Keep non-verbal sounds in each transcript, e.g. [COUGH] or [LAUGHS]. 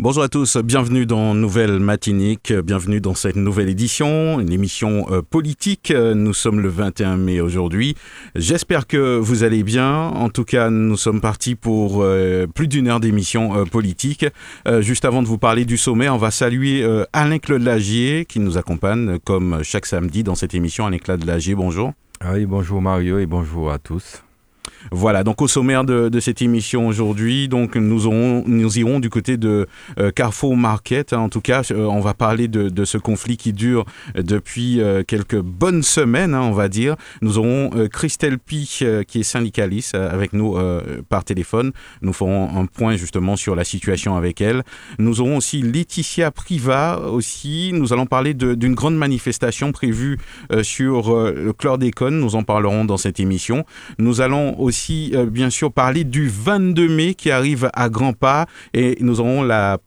Bonjour à tous, bienvenue dans Nouvelle Matinique, bienvenue dans cette nouvelle édition, une émission euh, politique. Nous sommes le 21 mai aujourd'hui. J'espère que vous allez bien. En tout cas, nous sommes partis pour euh, plus d'une heure d'émission euh, politique. juste avant de vous parler du sommet, on va saluer Alain Claude Lagier qui nous accompagne comme chaque samedi dans cette émission. Alain Claude Lagier, bonjour. Ah oui, bonjour Mario et bonjour à tous. Voilà, donc au sommaire de, cette émission aujourd'hui, donc nous, irons du côté de euh, Carrefour Market. En tout cas, euh, on va parler de, ce conflit qui dure depuis euh, quelques bonnes semaines, hein, on va dire. Nous aurons Christelle Pi, qui est syndicaliste, avec nous par téléphone. Nous ferons un point justement sur la situation avec elle. Nous aurons aussi Laetitia Priva aussi. Nous allons parler d'une grande manifestation prévue sur le chlordécone. Nous en parlerons dans cette émission. Nous allons aussi aussi, euh, bien sûr, parler du 22 mai qui arrive à grands pas. Et nous aurons la,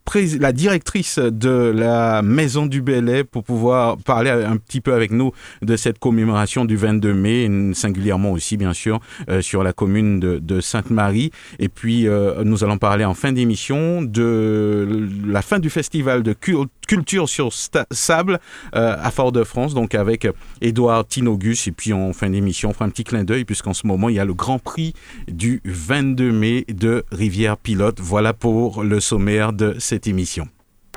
directrice de la Maison du Belay pour pouvoir parler un petit peu avec nous de cette commémoration du 22 mai, singulièrement aussi, bien sûr, euh, sur la commune de, Sainte-Marie. Et puis, euh, nous allons parler en fin d'émission de la fin du festival de culture sur sable à Fort-de-France, donc avec Édouard Tinogus. Et puis, en fin d'émission, on fera un petit clin d'œil, puisqu'en ce moment, il y a le Grand Prix du 22 mai de Rivière Pilote. Voilà pour le sommaire de cette émission.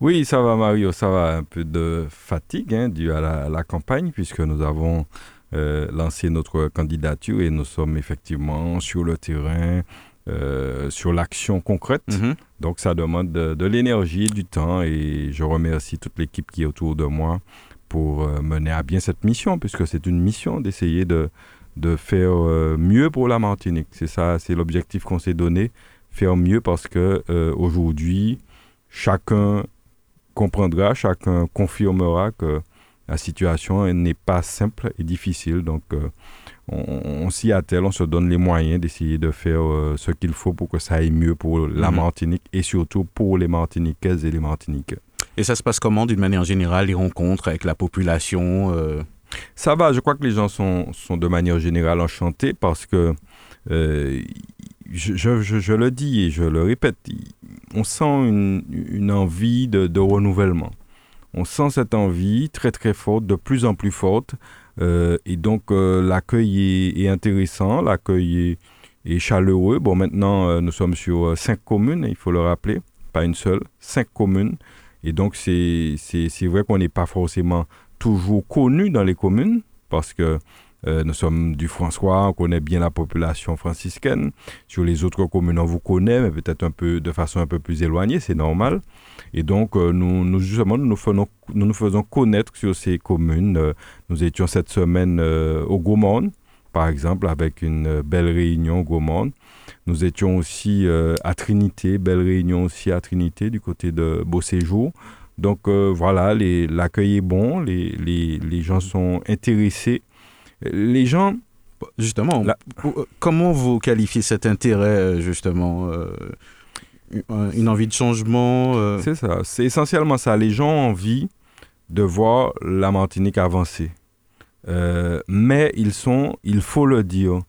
Oui, ça va Mario, ça va. Un peu de fatigue hein, due à la, campagne puisque nous avons euh, lancé notre candidature et nous sommes effectivement sur le terrain, euh, sur l'action concrète. Mhm. Donc ça demande de, l'énergie, du temps et je remercie toute l'équipe qui est autour de moi pour euh, mener à bien cette mission puisque c'est une mission d'essayer de, de faire mieux pour la Martinique. C'est ça, c'est l'objectif qu'on s'est donné, faire mieux parce que aujourd'hui, chacun comprendra, chacun confirmera que la situation n'est pas simple et difficile. Donc, euh, on, s'y attelle, on se donne les moyens d'essayer de faire euh, ce qu'il faut pour que ça aille mieux pour la mhm. Martinique et surtout pour les Martiniquaises et les Martiniquais. Et ça se passe comment? D'une manière générale, les rencontres avec la population euh? Ça va, je crois que les gens sont, sont de manière générale enchantés parce que, je, le dis et je le répète, on sent une, envie de, renouvellement. On sent cette envie très très forte, de plus en plus forte. Euh, et donc euh, l'accueil est, intéressant, l'accueil est, chaleureux. Bon, maintenant, euh, nous sommes sur cinq communes, il faut le rappeler, pas une seule, cinq communes. Et donc c'est vrai qu'on n'est pas forcément toujours connu dans les communes, parce que euh, nous sommes du François, on connaît bien la population franciscaine. Sur les autres communes, on vous connaît, mais peut-être un peu de façon un peu plus éloignée, c'est normal. Et donc, euh, nous, justement, nous nous, faisons, connaître sur ces communes. Euh, nous étions cette semaine au Gaumont, par exemple, avec une belle réunion au Gaumont. Nous étions aussi à Trinité, belle réunion aussi à Trinité, du côté de Beau Séjour. Donc voilà, l'accueil est bon, les gens sont intéressés les gens, justement, euh, comment vous qualifiez cet intérêt, euh, justement euh, Une envie de changement C'est ça, c'est essentiellement ça. Les gens ont envie de voir la Martinique avancer. mais ils sont, il faut le dire,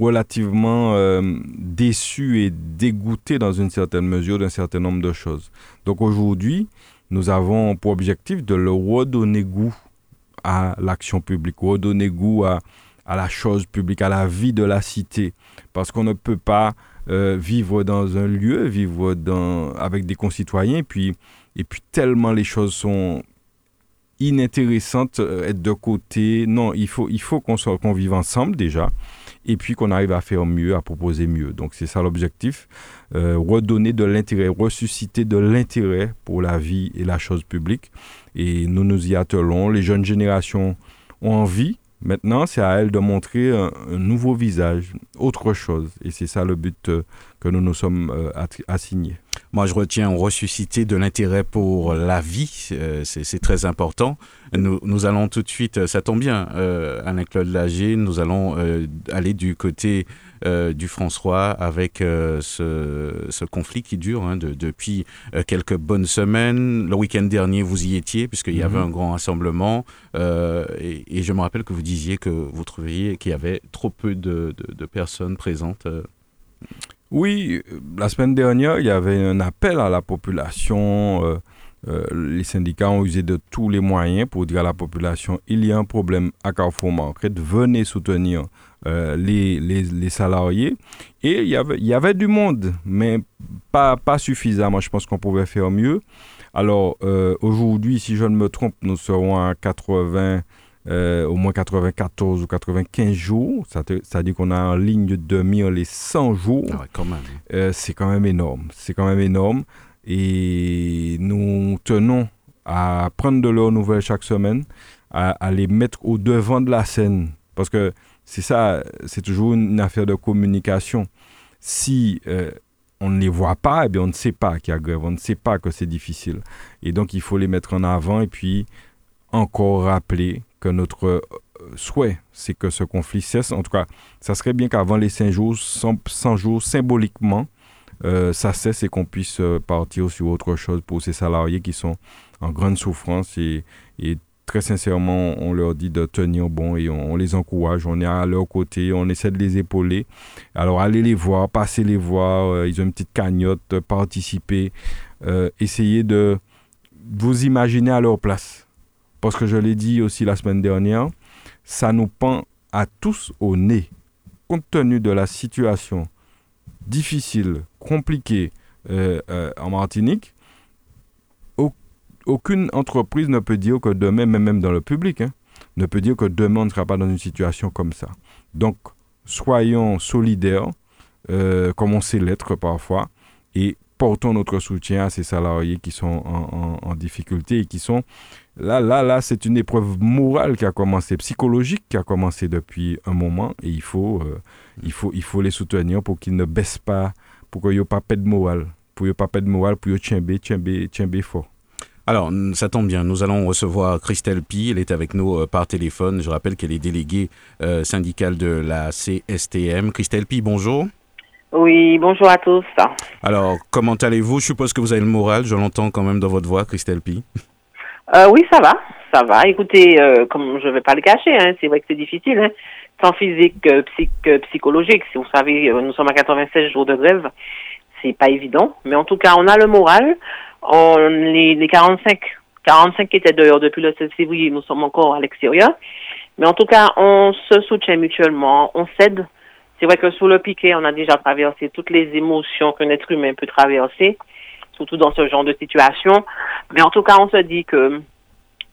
relativement déçus et dégoûtés dans une certaine mesure d'un certain nombre de choses. Donc aujourd'hui, nous avons pour objectif de leur redonner goût à l'action publique, redonner goût à, à, la chose publique, à la vie de la cité. Parce qu'on ne peut pas euh, vivre dans un lieu, vivre dans, avec des concitoyens, et puis, et puis tellement les choses sont inintéressante, être de côté. Non, il faut, il faut qu'on qu'on vive ensemble déjà et puis qu'on arrive à faire mieux, à proposer mieux. Donc c'est ça l'objectif, redonner de l'intérêt, ressusciter de l'intérêt pour la vie et la chose publique. Et nous nous y attelons. Les jeunes générations ont envie, Maintenant, c'est à elle de montrer un, nouveau visage, autre chose. Et c'est ça le but euh, que nous nous sommes euh, assignés. Moi, je retiens ressusciter de l'intérêt pour la vie. Euh, c'est très important. Nous, allons tout de suite, ça tombe bien, Alain-Claude Lager, nous allons aller du côté euh, du François avec euh, ce, conflit qui dure hein, depuis euh, quelques bonnes semaines. Le week-end dernier, vous y étiez puisqu'il y avait mhm. un grand rassemblement et, je me rappelle que vous disiez que vous trouviez qu'il y avait trop peu de, personnes présentes. Oui, la semaine dernière, il y avait un appel à la population. les syndicats ont usé de tous les moyens pour dire à la population il y a un problème à Carrefour Market, venez soutenir euh, les, les, les, salariés. Et il y avait, il y avait du monde, mais pas, pas suffisamment. Je pense qu'on pouvait faire mieux. Alors, euh, aujourd'hui, si je ne me trompe, nous serons à 80, euh, au moins 94 ou 95 jours. C'est-à-dire qu'on a en ligne de demi les 100 jours. Ah c'est quand même énorme. C'est quand même énorme. Et nous tenons à prendre de leurs nouvelles chaque semaine, à, à les mettre au devant de la scène. Parce que c'est ça, c'est toujours une affaire de communication. Si euh, on ne les voit pas, eh bien, on ne sait pas qu'il y a grève, on ne sait pas que c'est difficile. Et donc, il faut les mettre en avant et puis encore rappeler que notre euh, souhait, c'est que ce conflit cesse. En tout cas, ça serait bien qu'avant les 100 jours, 100, jours symboliquement, euh, ça cesse et qu'on puisse partir sur autre chose pour ces salariés qui sont en grande souffrance et, et très sincèrement, on leur dit de tenir bon et on, les encourage. On est à leur côté, on essaie de les épauler. Alors allez les voir, passez les voir. Euh, ils ont une petite cagnotte, participer. Euh, essayez de vous imaginer à leur place. Parce que je l'ai dit aussi la semaine dernière, ça nous pend à tous au nez. Compte tenu de la situation difficile, compliquée euh, en Martinique, aucune entreprise ne peut dire que demain, même dans le public, hein, ne peut dire que demain on ne sera pas dans une situation comme ça. Donc, soyons solidaires, euh, comme on sait l'être parfois, et portons notre soutien à ces salariés qui sont en, difficulté et qui sont là, là, là, c'est une épreuve morale qui a commencé, psychologique qui a commencé depuis un moment, et il faut, euh, il faut, il faut les soutenir pour qu'ils ne baissent pas, pour qu'ils n'aient pas de morale, pour qu'ils pas de morale, pour qu'ils tiennent fort. Alors, ça tombe bien, nous allons recevoir Christelle Pi, elle est avec nous euh, par téléphone. Je rappelle qu'elle est déléguée euh, syndicale de la CSTM. Christelle Pi, bonjour. Oui, bonjour à tous. Alors, comment allez-vous? Je suppose que vous avez le moral, je l'entends quand même dans votre voix, Christelle Pi. Euh, oui, ça va, ça va. Écoutez, comme je ne vais pas le cacher, hein, c'est vrai que c'est difficile, hein, tant physique que psychologique. Si vous savez, nous sommes à 96 jours de grève, c'est pas évident. Mais en tout cas, on a le moral on, les, les 45, 45 qui étaient dehors depuis le 16 février, nous sommes encore à l'extérieur. Mais en tout cas, on se soutient mutuellement, on s'aide. C'est vrai que sous le piquet, on a déjà traversé toutes les émotions qu'un être humain peut traverser, surtout dans ce genre de situation. Mais en tout cas, on se dit que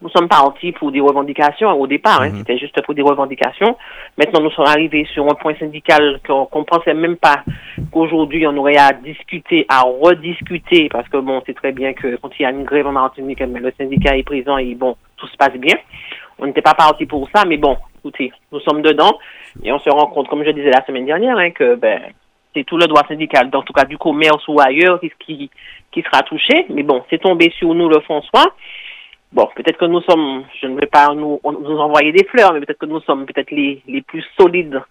nous sommes partis pour des revendications au départ, hein, mhm. c'était juste pour des revendications. Maintenant, nous sommes arrivés sur un point syndical qu'on ne pensait même pas qu'aujourd'hui on aurait à discuter, à rediscuter, parce que bon, c'est très bien que quand il y a une grève en Martinique, le syndicat est présent et bon, tout se passe bien. On n'était pas parti pour ça, mais bon, écoutez, nous sommes dedans et on se rend compte, comme je disais la semaine dernière, hein, que ben c'est tout le droit syndical, en tout cas du commerce ou ailleurs, qui, qui, qui sera touché. Mais bon, c'est tombé sur nous le François. Bon, peut-être que nous sommes, je ne vais pas nous, envoyer des fleurs, mais peut-être que nous sommes peut-être les, les plus solides,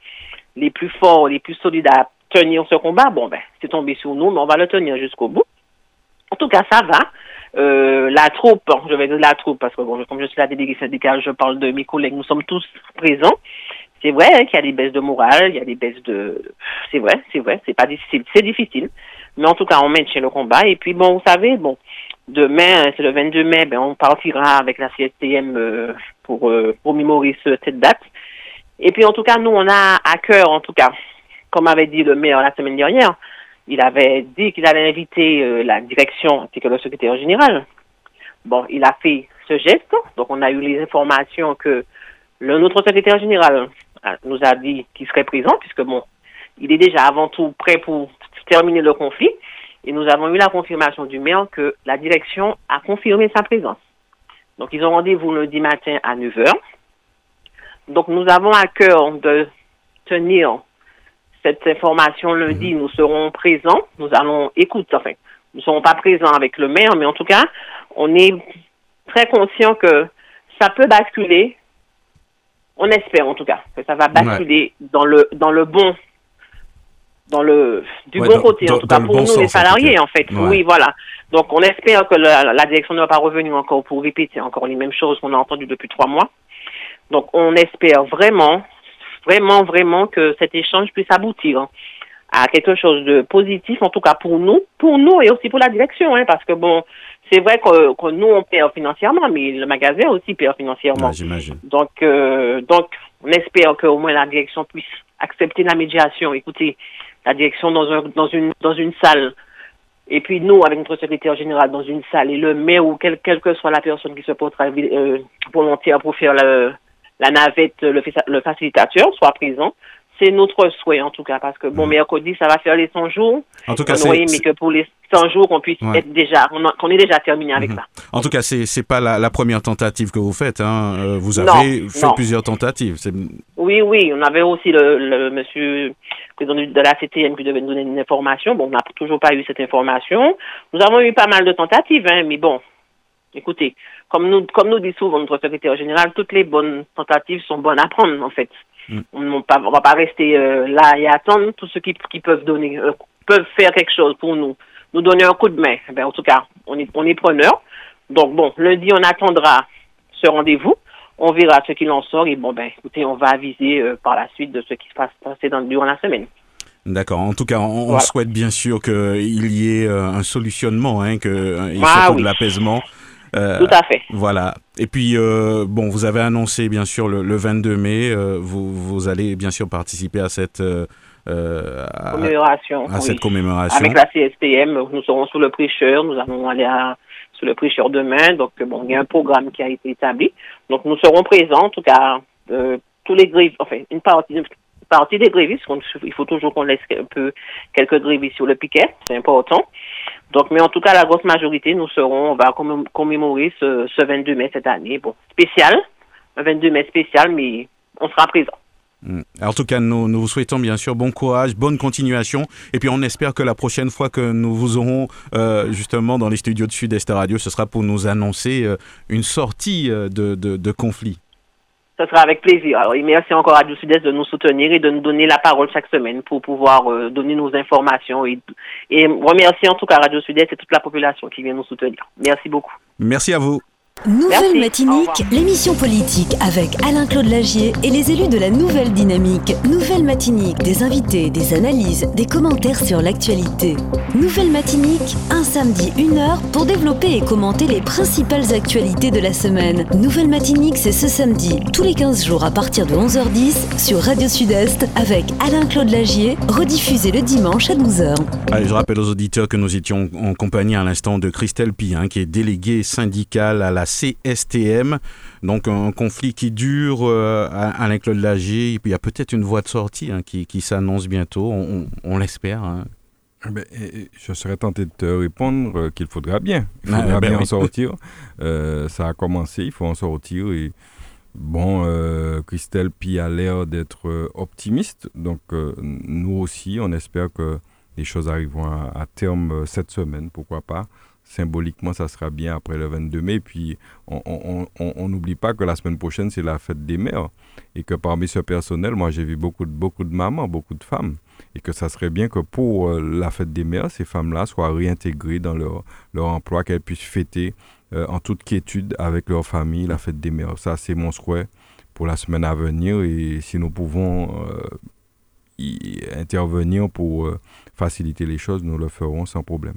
les plus forts, les plus solides à tenir ce combat. Bon, ben, c'est tombé sur nous, mais on va le tenir jusqu'au bout. En tout cas, ça va. Euh, la troupe, je vais dire la troupe, parce que bon, comme je suis la déléguée syndicale, je parle de mes collègues, nous sommes tous présents. C'est vrai hein, qu'il y a des baisses de morale, il y a des baisses de... C'est vrai, c'est vrai, c'est pas difficile, c'est difficile. Mais en tout cas, on maintient le combat. Et puis, bon, vous savez, bon, Demain, c'est le 22 mai, ben, on partira avec la CSTM euh, pour, euh, pour mémoriser cette date. Et puis, en tout cas, nous, on a à cœur, en tout cas, comme avait dit le maire la semaine dernière, il avait dit qu'il allait inviter euh, la direction ainsi que le secrétaire général. Bon, il a fait ce geste. Donc, on a eu les informations que le, notre secrétaire général nous a dit qu'il serait présent, puisque bon, il est déjà avant tout prêt pour terminer le conflit. Et nous avons eu la confirmation du maire que la direction a confirmé sa présence. Donc, ils ont rendez-vous lundi matin à 9 h. Donc, nous avons à cœur de tenir cette information lundi. Nous serons présents. Nous allons écouter, enfin, nous ne serons pas présents avec le maire, mais en tout cas, on est très conscient que ça peut basculer. On espère en tout cas que ça va basculer dans le dans le bon dans le du bon côté en tout cas pour nous les salariés en fait. Oui, voilà. Donc on espère que la, la direction ne va pas revenir encore pour répéter encore les mêmes choses qu'on a entendues depuis trois mois. Donc on espère vraiment, vraiment, vraiment que cet échange puisse aboutir hein, à quelque chose de positif, en tout cas pour nous, pour nous et aussi pour la direction, hein, parce que bon, c'est vrai que, que, nous on perd financièrement, mais le magasin aussi perd financièrement. J'imagine. Donc, euh, donc on espère qu'au moins la direction puisse accepter la médiation. Écoutez, la direction dans, un, dans, une, dans une salle, et puis nous, avec notre secrétaire général, dans une salle, et le maire ou quelle, quelle que soit la personne qui se portera euh, volontaire pour faire la navette, le facilitateur, soit présent. C'est notre souhait, en tout cas, parce que, bon, mm. mercredi, ça va faire les 100 jours. En tout cas, c'est... mais que pour les 100 jours, qu'on puisse être déjà, qu'on est déjà terminé avec mm-hmm. ça. En tout cas, c'est, c'est pas la, la, première tentative que vous faites, hein. Euh, vous avez fait plusieurs tentatives. Oui, oui, on avait aussi le, le monsieur président de la CTM qui devait nous donner une information. Bon, on n'a toujours pas eu cette information. Nous avons eu pas mal de tentatives, hein, mais bon, écoutez, comme nous, comme nous dit souvent notre secrétaire général, toutes les bonnes tentatives sont bonnes à prendre, en fait. Mm. On ne va pas rester euh, là et attendre tous ceux qui, qui peuvent donner, euh, peuvent faire quelque chose pour nous, nous donner un coup de main. Eh en tout cas, on est, on est preneur. Donc bon, lundi, on attendra ce rendez-vous. On verra ce qu'il en sort et bon ben, écoutez, on va aviser euh, par la suite de ce qui se passe dans, durant la semaine. D'accord. En tout cas, on, souhaite bien sûr qu'il y ait un solutionnement, hein, que, ah, de l'apaisement. Euh, Tout à fait. Voilà. Et puis, euh, bon, vous avez annoncé, bien sûr, le, 22 mai, euh, vous, vous, allez bien sûr participer à cette, commémoration. À, cette commémoration. Avec la CSTM, nous serons sous le prêcheur, nous allons aller sous le prêcheur demain. Donc, bon, il y a un programme qui a été établi. Donc, nous serons présents, en tout cas, tous les grévistes, enfin, une partie, partie des grévistes, il faut toujours qu'on laisse un peu quelques grévistes sur le piquet, c'est important. Donc, mais en tout cas, la grosse majorité, nous serons, on va commémorer ce, ce 22 mai cette année. Bon, spécial, un 22 mai spécial, mais on sera présent. Mm. En tout cas, nous, vous souhaitons bien sûr bon courage, bonne continuation. Et puis, on espère que la prochaine fois que nous vous aurons euh, justement dans les studios de Sud-Est Radio, ce sera pour nous annoncer euh, une sortie euh, de conflit. Ce sera avec plaisir. Alors, merci encore à Radio Sud-Est de nous soutenir et de nous donner la parole chaque semaine pour pouvoir euh, donner nos informations. Et, et remercier en tout cas Radio Sud-Est et toute la population qui vient nous soutenir. Merci beaucoup. Merci à vous. Nouvelle Matinique, l'émission politique avec Alain-Claude Lagier et les élus de la Nouvelle Dynamique. Nouvelle Matinique, des invités, des analyses, des commentaires sur l'actualité. Nouvelle Matinique, un samedi, une heure pour développer et commenter les principales actualités de la semaine. Nouvelle Matinique, c'est ce samedi, tous les 15 jours à partir de 11h10 sur Radio Sud-Est avec Alain-Claude Lagier, rediffusé le dimanche à 12h. Allez, je rappelle aux auditeurs que nous étions en compagnie à l'instant de Christelle Pien, qui est déléguée syndicale à la CSTM. Donc un conflit qui dure euh, à, Claude Lagier. Et puis il y a peut-être une voie de sortie hein, qui, s'annonce bientôt, on, l'espère. Hein. Eh ben, je serais tenté de te répondre euh, qu'il faudra bien. Il ah, faudra ben bien en sortir. Euh, ça a commencé, il faut en sortir. Et bon, Christelle Pi a l'air d'être optimiste. Donc nous aussi, on espère que les choses arriveront à terme cette semaine, pourquoi pas symboliquement, ça sera bien après le 22 mai. Puis, on n'oublie pas que la semaine prochaine, c'est la fête des mères. Et que parmi ce personnel, moi, j'ai vu beaucoup de, beaucoup de mamans, beaucoup de femmes. Et que ça serait bien que pour euh, la fête des mères, ces femmes-là soient réintégrées dans leur, leur emploi, qu'elles puissent fêter euh, en toute quiétude avec leur famille la fête des mères. Ça, c'est mon souhait pour la semaine à venir. Et si nous pouvons euh, y intervenir pour faciliter les choses, nous le ferons sans problème.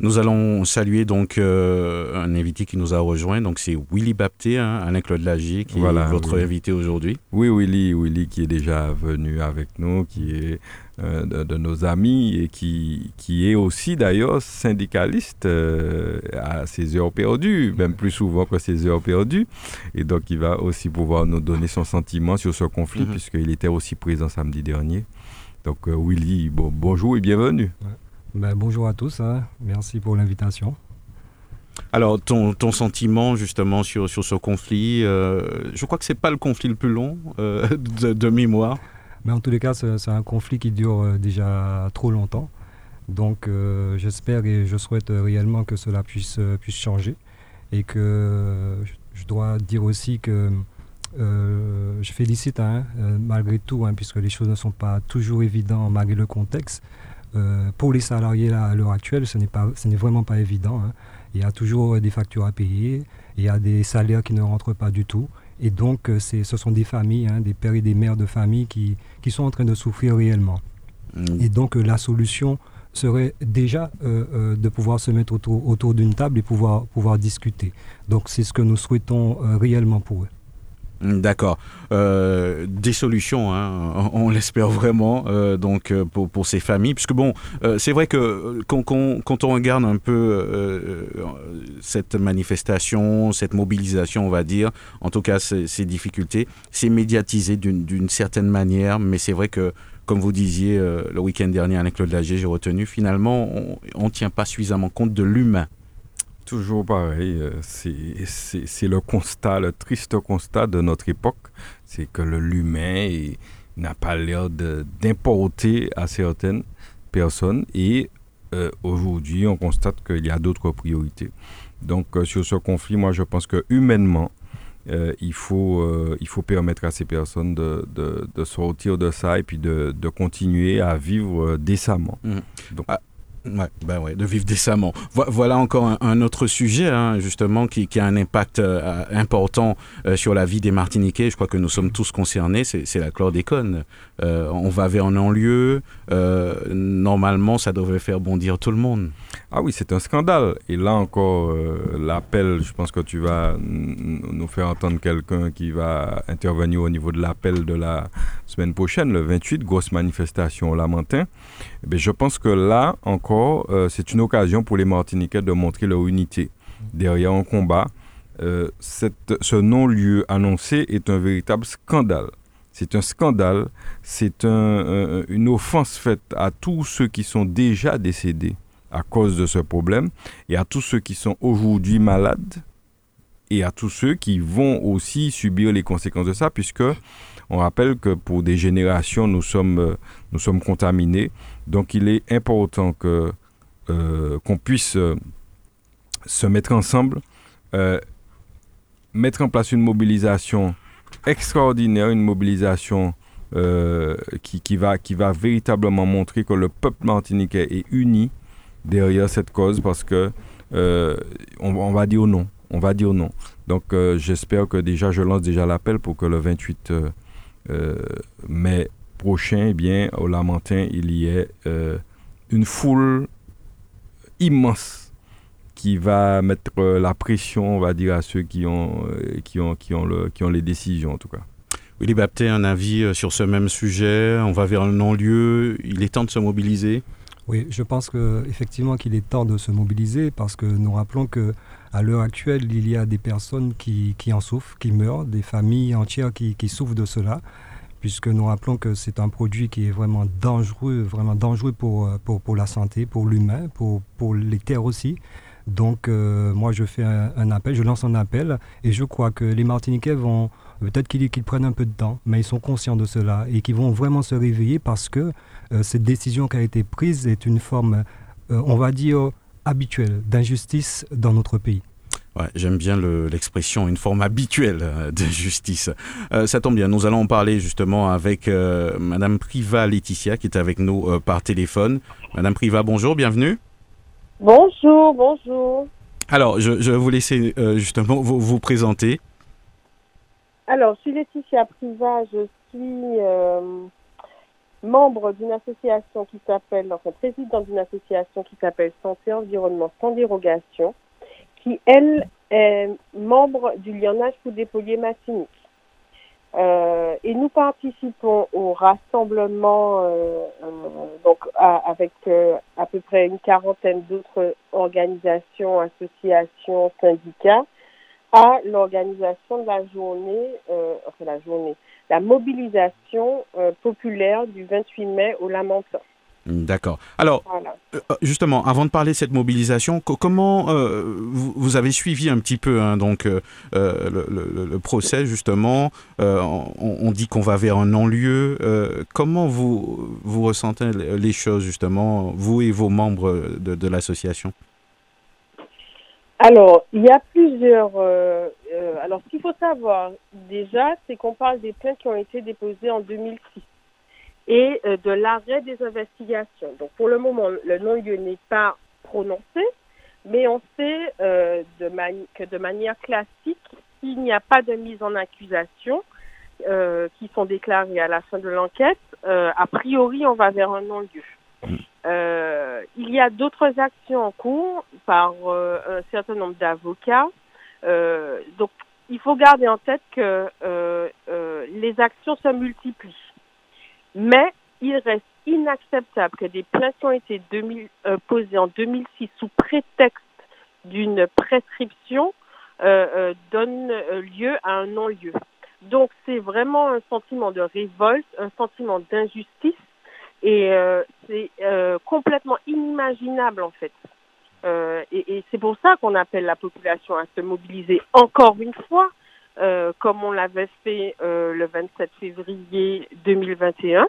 Nous allons saluer donc euh, un invité qui nous a rejoint. Donc c'est Willy Bapté, hein, Alain-Claude Lagier, qui est votre invité aujourd'hui. Oui, Willy, Willy qui est déjà venu avec nous, qui est euh, de, nos amis et qui, qui est aussi d'ailleurs syndicaliste euh, à ses heures perdues, même plus souvent que ses heures perdues. Et donc il va aussi pouvoir nous donner son sentiment sur ce conflit, mhm. puisqu'il était aussi présent samedi dernier. Donc Willy, bon, bonjour et bienvenue. Ben, bonjour à tous, hein. merci pour l'invitation. Alors, ton, ton, sentiment justement sur, sur ce conflit, euh, je crois que ce n'est pas le conflit le plus long euh, [LAUGHS] de, mémoire. Mais en tous les cas, c'est un conflit qui dure euh, déjà trop longtemps. Donc, j'espère et je souhaite réellement que cela puisse, puisse changer. Et que je dois dire aussi que je félicite, hein, malgré tout, hein, puisque les choses ne sont pas toujours évidentes malgré le contexte, euh, pour les salariés à l'heure actuelle, ce n'est vraiment pas évident. Hein. Il y a toujours des factures à payer, il y a des salaires qui ne rentrent pas du tout. Et donc, euh, ce sont des familles, hein, des pères et des mères de famille qui, qui sont en train de souffrir réellement. Mmh. Et donc, euh, la solution serait déjà de pouvoir se mettre autour, autour d'une table et pouvoir, pouvoir discuter. Donc, c'est ce que nous souhaitons réellement pour eux. D'accord. Euh, des solutions, hein, on, l'espère vraiment, euh, donc euh, pour, ces familles, puisque bon, c'est vrai que quand, quand, on regarde un peu cette manifestation, cette mobilisation, on va dire, en tout cas ces, difficultés, c'est médiatisé d'une certaine manière, mais c'est vrai que comme vous disiez le week-end dernier avec Claude Lager, j'ai retenu, finalement, on ne tient pas suffisamment compte de l'humain Toujours pareil, euh, c'est le constat, le triste constat de notre époque, c'est que l'humain n'a pas l'air d'importer à certaines personnes et euh, aujourd'hui on constate qu'il y a d'autres priorités. Donc euh, sur ce conflit, moi je pense que humainement, il, faut, il faut permettre à ces personnes de, de, sortir de ça et puis de, de continuer à vivre décemment. Mmh. Donc, ah, Ouais, ben ouais, de vivre décemment. voilà encore un, autre sujet, hein, justement, qui, a un impact euh, important euh, sur la vie des Martiniquais. Je crois que nous sommes tous concernés, c'est la chlordécone. Euh, on va vers un non-lieu. normalement, ça devrait faire bondir tout le monde. Ah oui, c'est un scandale. Et là encore, l'appel, je pense que tu vas nous faire entendre quelqu'un qui va intervenir au niveau de l'appel de la semaine prochaine, le 28, grosse manifestation au Lamentin. Eh je pense que là encore, euh, c'est une occasion pour les Martiniquais de montrer leur unité derrière un combat. Euh, ce non-lieu annoncé est un véritable scandale. C'est un scandale, c'est une offense faite à tous ceux qui sont déjà décédés à cause de ce problème et à tous ceux qui sont aujourd'hui malades et à tous ceux qui vont aussi subir les conséquences de ça, puisque on rappelle que pour des générations, nous sommes, euh, nous sommes contaminés. Donc il est important euh, qu'on puisse euh, se mettre ensemble, mettre en place une mobilisation extraordinaire, une mobilisation qui, qui, va, qui va véritablement montrer que le peuple martiniquais est uni derrière cette cause parce que on, va dire non. On va dire non. Donc j'espère que déjà, je lance déjà l'appel pour que le 28 mai prochain, eh bien, au Lamentin, il y ait euh, une foule immense qui va mettre la pression, on va dire, à ceux qui ont, euh, qui ont, qui ont, le, qui ont les décisions, en tout cas. Willy Bapté, un avis euh, sur ce même sujet On va vers un non-lieu. Il est temps de se mobiliser Oui, je pense qu'effectivement qu'il est temps de se mobiliser parce que nous rappelons que à l'heure actuelle, il y a des personnes qui, qui, en souffrent, qui meurent, des familles entières qui, qui souffrent de cela puisque nous rappelons que c'est un produit qui est vraiment dangereux, vraiment dangereux pour, euh, la santé, pour l'humain, pour, pour les terres aussi. Donc euh, moi je fais un, appel, je lance un appel et je crois que les Martiniquais vont, peut-être qu'ils prennent un peu de temps, mais ils sont conscients de cela et qu'ils vont vraiment se réveiller parce que euh, cette décision qui a été prise est une forme, on va dire, habituelle d'injustice dans notre pays. J'aime bien l'expression, une forme habituelle euh, de justice. Euh, ça tombe bien, nous allons en parler justement avec euh, Madame Priva Laetitia qui est avec nous par téléphone. Madame Priva, bonjour, bienvenue. Bonjour, bonjour. Alors, je, vais vous laisser justement vous, vous, présenter. Alors, je suis Laetitia Priva, je suis membre d'une association qui s'appelle, enfin président d'une association qui s'appelle Santé Environnement sans dérogation, qui elle est membre du Lyonnage pour dépolluer Martinique. Euh, et nous participons au rassemblement euh, euh, donc avec à peu près une quarantaine d'autres organisations, associations, syndicats à l'organisation de la journée, enfin la journée, la mobilisation populaire du 28 mai au Lamentin. D'accord. Alors, euh, euh, justement, avant de parler de cette mobilisation, comment euh, vous, avez suivi un petit peu hein, donc le, procès justement on, dit qu'on va vers un non-lieu. comment vous vous ressentez les choses justement, vous et vos membres de, l'association? Alors, il y a plusieurs. alors, ce qu'il faut savoir déjà, c'est qu'on parle des plaintes qui ont été déposées en 2006 et euh, de l'arrêt des investigations. Donc pour le moment, le non-lieu n'est pas prononcé, mais on sait euh, de que de manière classique, s'il n'y a pas de mise en accusation euh, qui sont déclarées à la fin de l'enquête, a priori, on va vers un non-lieu. il y a d'autres actions en cours par un certain nombre d'avocats. donc, il faut garder en tête que les actions se multiplient. Mais il reste inacceptable que des plaintes ont été euh, posées en 2006 sous prétexte d'une prescription euh, euh, donnent lieu à un non-lieu. Donc c'est vraiment un sentiment de révolte, un sentiment d'injustice et c'est complètement inimaginable en fait. et c'est pour ça qu'on appelle la population à se mobiliser encore une fois euh, comme on l'avait fait euh, le 27 février 2021.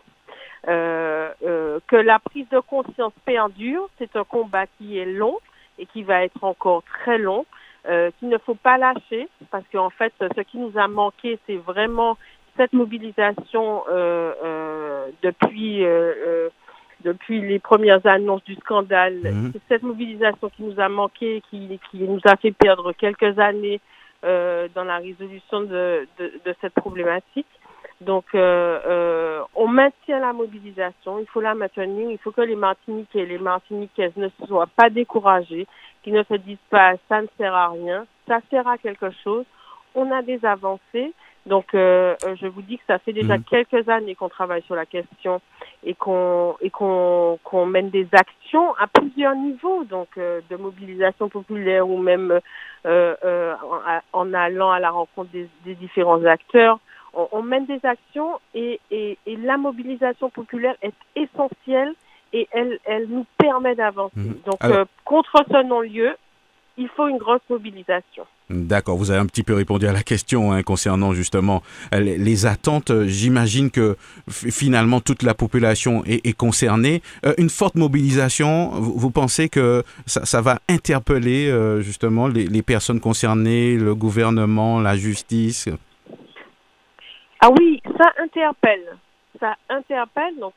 Euh, euh, que la prise de conscience perdure, c'est un combat qui est long et qui va être encore très long, euh, qu'il ne faut pas lâcher, parce qu'en fait, ce qui nous a manqué, c'est vraiment cette mobilisation depuis depuis les premières annonces du scandale. C'est cette mobilisation qui nous a manqué, qui, qui nous a fait perdre quelques années dans la résolution de, de, de cette problématique. Donc, euh, euh, on maintient la mobilisation, il faut la maintenir, il faut que les Martiniquais et les Martiniquaises ne soient pas découragés, qu'ils ne se disent pas ça ne sert à rien, ça sert à quelque chose. On a des avancées, donc euh, euh, je vous dis que ça fait déjà mhm. quelques années qu'on travaille sur la question et qu'on et qu'on qu'on mène des actions à plusieurs niveaux, donc euh, de mobilisation populaire ou même en, en, allant à la rencontre des, des différents acteurs. On, on, mène des actions et, et, et la mobilisation populaire est essentielle et elle, elle nous permet d'avancer. Mhm. Donc contre ce non-lieu, il faut une grosse mobilisation. D'accord, vous avez un petit peu répondu à la question hein, concernant justement euh, les, attentes. J'imagine que finalement toute la population est, concernée. Euh, une forte mobilisation, vous, pensez que ça, va interpeller euh, justement les, personnes concernées, le gouvernement, la justice? Ah oui, ça interpelle. Ça interpelle, donc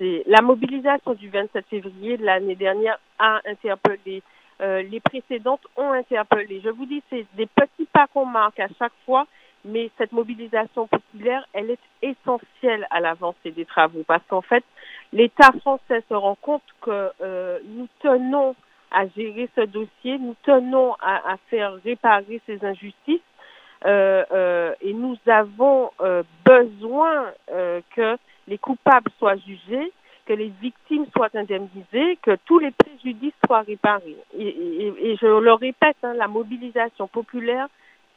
c'est la mobilisation du 27 février de l'année dernière a interpellé euh, les précédentes ont interpellé. Je vous dis, c'est des petits pas qu'on marque à chaque fois, mais cette mobilisation populaire, elle est essentielle à l'avancée des travaux parce qu'en fait, l'État français se rend compte que euh, nous tenons à gérer ce dossier, nous tenons à, faire réparer ces injustices euh, et nous avons besoin que les coupables soient jugés que les victimes soient indemnisées, que tous les préjudices soient réparés. Et, je le répète, hein, la mobilisation populaire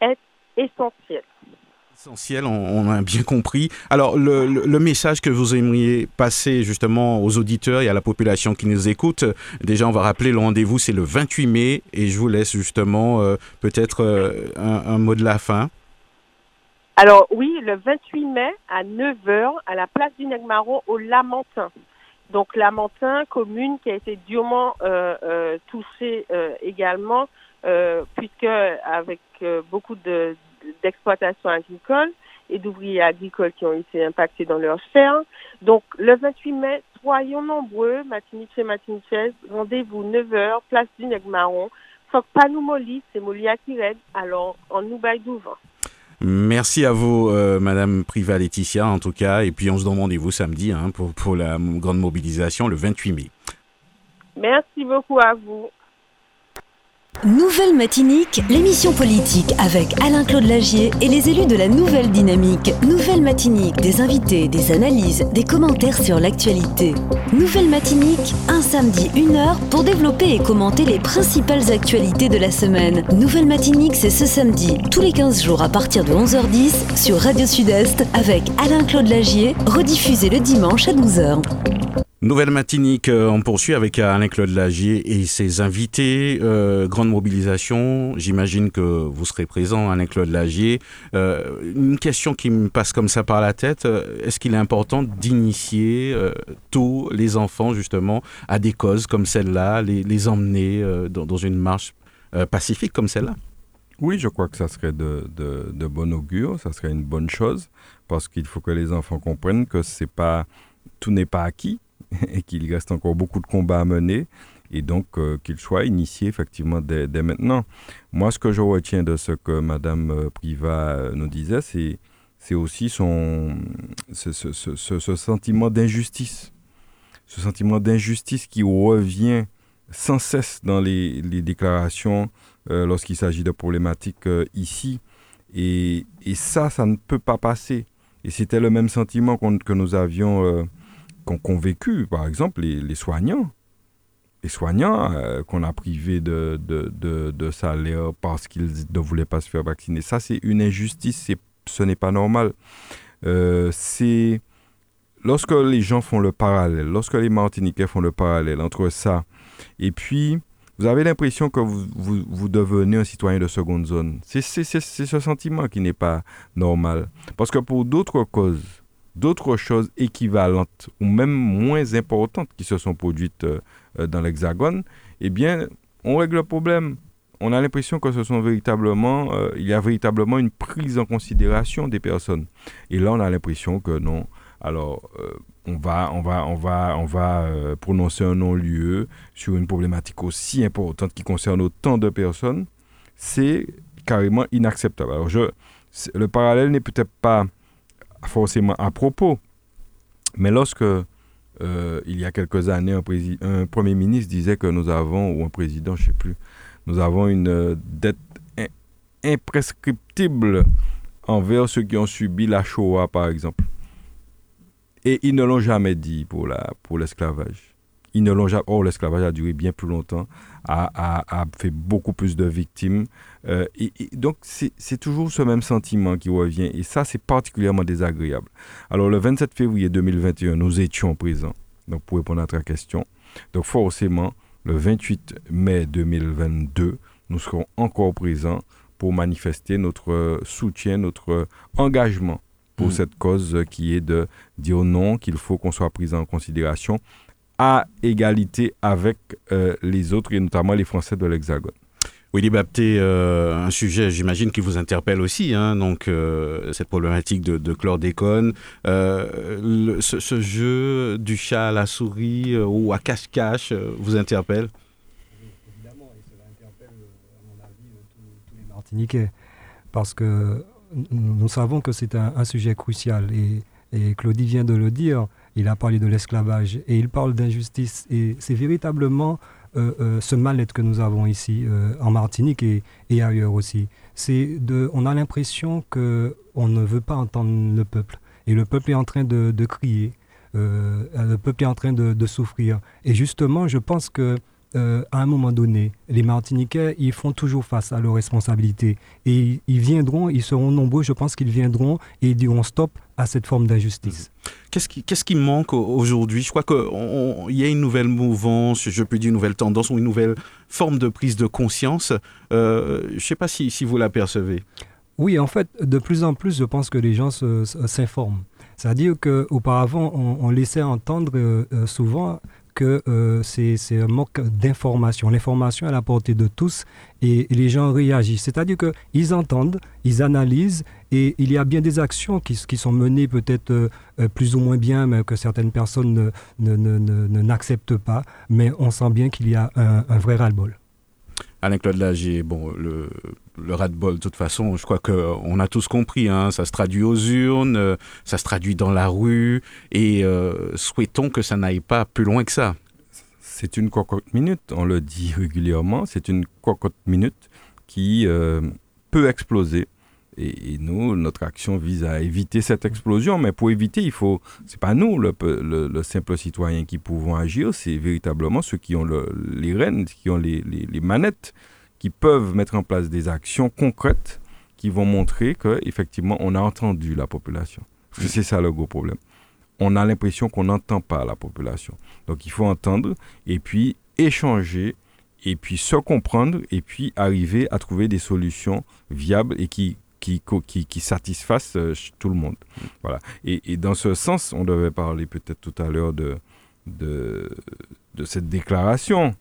est essentielle. Essentiel, on, a bien compris. Alors, le, message que vous aimeriez passer justement aux auditeurs et à la population qui nous écoute, déjà, on va rappeler le rendez-vous, c'est le 28 mai, et je vous laisse justement euh, peut-être euh, un, mot de la fin. Alors, oui, le 28 mai à 9h, à la place du Negmaron, au Lamentin. Donc Lamentin, commune qui a été durement euh, euh, touchée euh, également, puisque avec beaucoup de, d'exploitation agricole et d'ouvriers agricoles qui ont été impactés dans leurs fermes. Donc le 28 mai, soyons nombreux, Matinique et Matinichaise, rendez-vous 9h, place du Negmaron. Faut pas nous mollir, c'est Molia qui alors en nous baille Merci à vous, euh, Madame Priva Laetitia, en tout cas. Et puis, on se donne rendez-vous samedi hein, pour, pour la grande mobilisation le 28 mai. Merci beaucoup à vous. Nouvelle Matinique, l'émission politique avec Alain-Claude Lagier et les élus de la Nouvelle Dynamique. Nouvelle Matinique, des invités, des analyses, des commentaires sur l'actualité. Nouvelle Matinique, un samedi, une heure pour développer et commenter les principales actualités de la semaine. Nouvelle Matinique, c'est ce samedi, tous les 15 jours à partir de 11h10 sur Radio Sud-Est avec Alain-Claude Lagier, rediffusé le dimanche à 12h. Nouvelle matinique, euh, on poursuit avec Alain-Claude Lagier et ses invités. Euh, grande mobilisation, j'imagine que vous serez présent, Alain-Claude Lagier. Euh, une question qui me passe comme ça par la tête, est-ce qu'il est important d'initier tôt les enfants justement à des causes comme celle-là, les, emmener dans, une marche pacifique comme celle-là? Oui, je crois que ça serait de, de, de bon augure, ça serait une bonne chose, parce qu'il faut que les enfants comprennent que c'est pas tout n'est pas acquis, [LAUGHS] et qu'il reste encore beaucoup de combats à mener et donc euh, qu'il soit initié effectivement dès, maintenant. Moi, ce que je retiens de ce que Madame euh, Priva euh, nous disait, c'est c'est aussi son ce sentiment d'injustice, ce sentiment d'injustice qui revient sans cesse dans les, les déclarations lorsqu'il s'agit de problématiques ici. Et, et, ça, ça ne peut pas passer. Et c'était le même sentiment que nous avions qu'ont vécu, par exemple, les, soignants. Les soignants euh, qu'on a privés de, de, de, salaire parce qu'ils ne voulaient pas se faire vacciner. Ça, c'est une injustice, ce n'est pas normal. Euh, c'est lorsque les gens font le parallèle, lorsque les Martiniquais font le parallèle entre ça et puis vous avez l'impression que vous, vous, vous, devenez un citoyen de seconde zone. C'est ce sentiment qui n'est pas normal. Parce que pour d'autres causes, d'autres choses équivalentes ou même moins importantes qui se sont produites euh, euh, dans l'Hexagone, eh bien, on règle le problème. On a l'impression que ce sont véritablement, euh, il y a véritablement une prise en considération des personnes. Et là, on a l'impression que non. Alors, on va, on va, on va, on va prononcer un non-lieu sur une problématique aussi importante qui concerne autant de personnes. C'est carrément inacceptable. Alors, je, le parallèle n'est peut-être pas forcément à propos. Mais lorsque, euh, il y a quelques années, un, Premier ministre disait que nous avons, ou un président, je ne sais plus, nous avons une euh, dette imprescriptible envers ceux qui ont subi la Shoah, par exemple. Et ils ne l'ont jamais dit pour l'esclavage. Ils ne l'ont jamais. Or, l'esclavage a duré bien plus longtemps, a, a, a fait beaucoup plus de victimes. Euh, et, donc, c'est toujours ce même sentiment qui revient. Et ça, c'est particulièrement désagréable. Alors, le 27 février 2021, nous étions présents. Donc, pour répondre à ta question. Donc, forcément, le 28 mai 2022, nous serons encore présents pour manifester notre soutien, notre engagement pour mmh. cette cause qui est de dire non, qu'il faut qu'on soit pris en considération à égalité avec euh, les autres et notamment les Français de l'Hexagone. Willy Bapté, euh, un sujet, j'imagine, qui vous interpelle aussi, hein, donc euh, cette problématique de, de chlordécone, ce, jeu du chat à la souris ou à cache-cache vous interpelle? Évidemment, et cela interpelle, à mon avis, tous, les Martiniquais, parce que nous savons que c'est un, sujet crucial et, et Claudie vient de le dire il a parlé de l'esclavage et il parle d'injustice. Et c'est véritablement euh, euh, ce mal-être que nous avons ici euh, en Martinique et, ailleurs aussi. C'est de, on a l'impression que on ne veut pas entendre le peuple et le peuple est en train de, crier, le peuple est en train de, souffrir. Et justement, je pense que euh, à un moment donné, les Martiniquais, ils font toujours face à leurs responsabilités. Et ils viendront, ils seront nombreux, je pense qu'ils viendront et ils diront stop à cette forme d'injustice. Qu'est-ce qui, qu'est-ce qui manque aujourd'hui? Je crois qu'il y a une nouvelle mouvance, je peux dire une nouvelle tendance ou une nouvelle forme de prise de conscience. Euh, je ne sais pas si, si vous l'apercevez. Oui, en fait, de plus en plus, je pense que les gens s'informent. C'est-à-dire qu'auparavant, on, on, laissait entendre euh, souvent que euh, c'est un manque d'information. L'information est à la portée de tous et, les gens réagissent. C'est-à-dire qu'ils entendent, ils analysent et il y a bien des actions qui, qui sont menées peut-être euh, plus ou moins bien, mais que certaines personnes n'acceptent ne, pas. Mais on sent bien qu'il y a un, un vrai ras-le-bol. Alain-Claude Lagier, bon, le, le ras-de-bol, de toute façon, je crois qu'on a tous compris, hein, ça se traduit aux urnes, ça se traduit dans la rue, et souhaitons que ça n'aille pas plus loin que ça. C'est une cocotte minute, on le dit régulièrement, c'est une cocotte minute qui peut exploser et, nous, notre action vise à éviter cette explosion. Mais pour éviter, il faut. C'est pas nous, le, le, simple citoyen, qui pouvons agir. C'est véritablement ceux qui ont les rênes, qui ont les, les, manettes, qui peuvent mettre en place des actions concrètes qui vont montrer que effectivement, on a entendu la population. c'est ça le gros problème. On a l'impression qu'on n'entend pas la population. Donc, il faut entendre et puis échanger et puis se comprendre et puis arriver à trouver des solutions viables et qui qui, qui, qui satisfassent euh, tout le monde. Voilà. Et, et, dans ce sens, on devait parler peut-être tout à l'heure de, de, de, cette déclaration.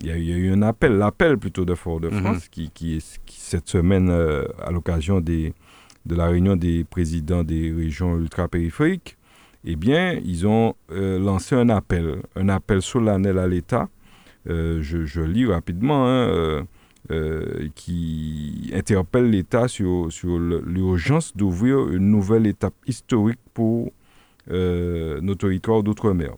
Il y, a, il y, a, eu un appel, l'appel plutôt de Fort-de-France, mhm. qui, qui, qui, cette semaine, euh, à l'occasion des, de la réunion des présidents des régions ultra-périphériques, eh bien, ils ont euh, lancé un appel, un appel solennel à l'État. je, je, lis rapidement. Hein, euh, qui interpelle l'État sur, sur l'urgence d'ouvrir une nouvelle étape historique pour euh, nos territoires d'outre-mer.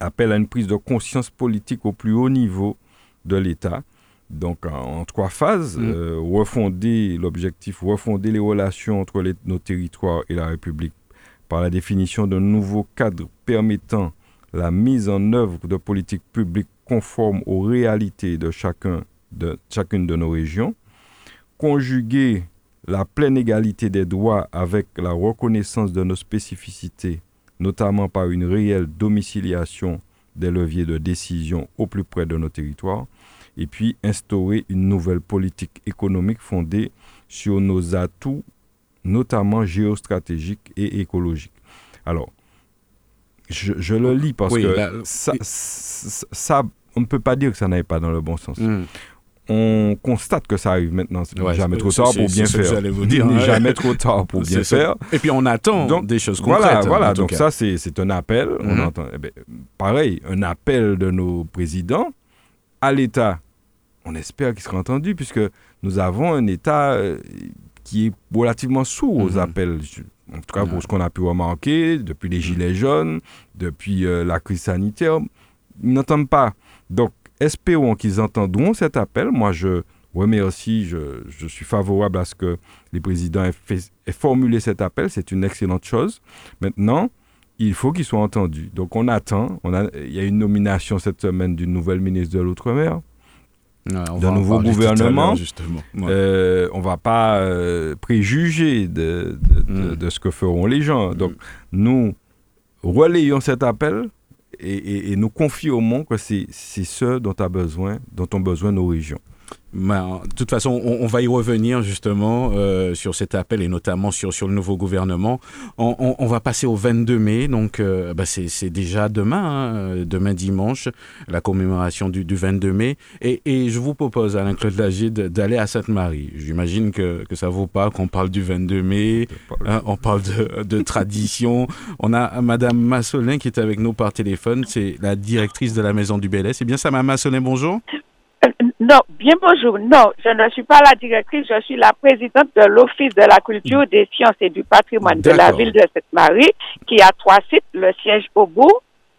Appelle à une prise de conscience politique au plus haut niveau de l'État. Donc en, trois phases, mmh. euh, refonder l'objectif, refonder les relations entre nos territoires et la République par la définition d'un nouveau cadre permettant la mise en œuvre de politiques publiques conformes aux réalités de chacun de chacune de nos régions, conjuguer la pleine égalité des droits avec la reconnaissance de nos spécificités, notamment par une réelle domiciliation des leviers de décision au plus près de nos territoires, et puis instaurer une nouvelle politique économique fondée sur nos atouts, notamment géostratégiques et écologiques. Alors, je, le lis parce que ça, on ne peut pas dire que ça n'aille pas dans le bon sens. Hmm on constate que ça arrive maintenant. Ce n'est jamais trop tard pour [LAUGHS] bien faire. N'est jamais trop tard pour bien faire. Et puis on attend donc, des choses concrètes. Voilà, voilà. Donc ça, c'est un appel. On mhm. entend, eh ben, pareil, un appel de nos présidents à l'État. On espère qu'il sera entendu puisque nous avons un État euh, qui est relativement sourd aux mhm. appels. En tout cas, pour ce qu'on a pu remarquer depuis les mhm. Gilets jaunes, depuis euh, la crise sanitaire, ils n'entendent pas. Donc, espérons qu'ils entendront cet appel. Moi, je remercie, je, je suis favorable à ce que les présidents aient, formulé cet appel. C'est une excellente chose. Maintenant, il faut qu'ils soient entendus. Donc, on attend. On a, il y a une nomination cette semaine d'une nouvelle ministre de l'Outre-mer. d'un nouveau gouvernement. Justement. Euh, on ne va pas euh, préjuger de, hmm. de, ce que feront les gens. Donc, nous relayons cet appel et, nous confirmons que c'est ce dont, a besoin, dont ont besoin nos régions. Ben, de toute façon, on, va y revenir justement euh, sur cet appel et notamment sur, sur le nouveau gouvernement. On, va passer au 22 mai, donc euh, ben, c'est déjà demain, hein, demain dimanche, la commémoration du, du 22 mai. Et, et, je vous propose, Alain-Claude Lagier, d'aller à Sainte-Marie. J'imagine que, que ça vaut pas qu'on parle du 22 mai, hein, on parle de, de tradition. [LAUGHS] On a Madame Massolin qui est avec nous par téléphone, c'est la directrice de la Maison du Bel C'est bien ça, Madame Massolin, bonjour non, bien bonjour. Non, je ne suis pas la directrice, je suis la présidente de l'Office de la culture, des sciences et du patrimoine de la ville de Sainte-Marie, qui a trois sites, le siège au bout,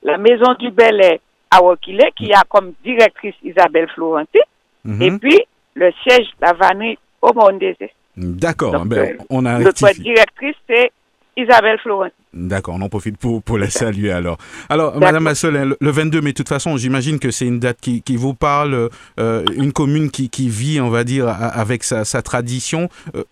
la maison du Bel à Wokile, qui a comme directrice Isabelle Florenti, mhm. et puis le siège la vanille au Mondésé. D'accord, ben, euh, on a Notre directrice, c'est Isabelle Florent. D'accord, on en profite pour, pour la saluer alors. Alors, Madame Massolin, le 22 mai, de toute façon, j'imagine que c'est une date qui, qui vous parle, euh, une commune qui, qui, vit, on va dire, avec sa, sa tradition. Euh,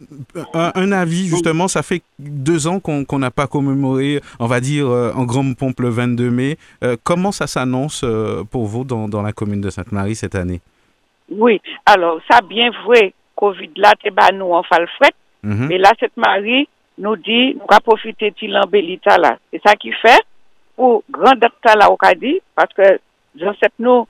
un, avis, justement, ça fait deux ans qu'on n'a pas commémoré, on va dire, euh, en grande pompe le 22 mai. comment ça s'annonce pour vous dans, dans, la commune de Sainte-Marie cette année? Oui, alors, ça bien vrai, Covid là, t'es nous en falfret, mhm. mais là, nou di nou ka profite ti lanbe li ta la. E sa ki fe, pou grandak ta la ou ka di, paske jansep nou,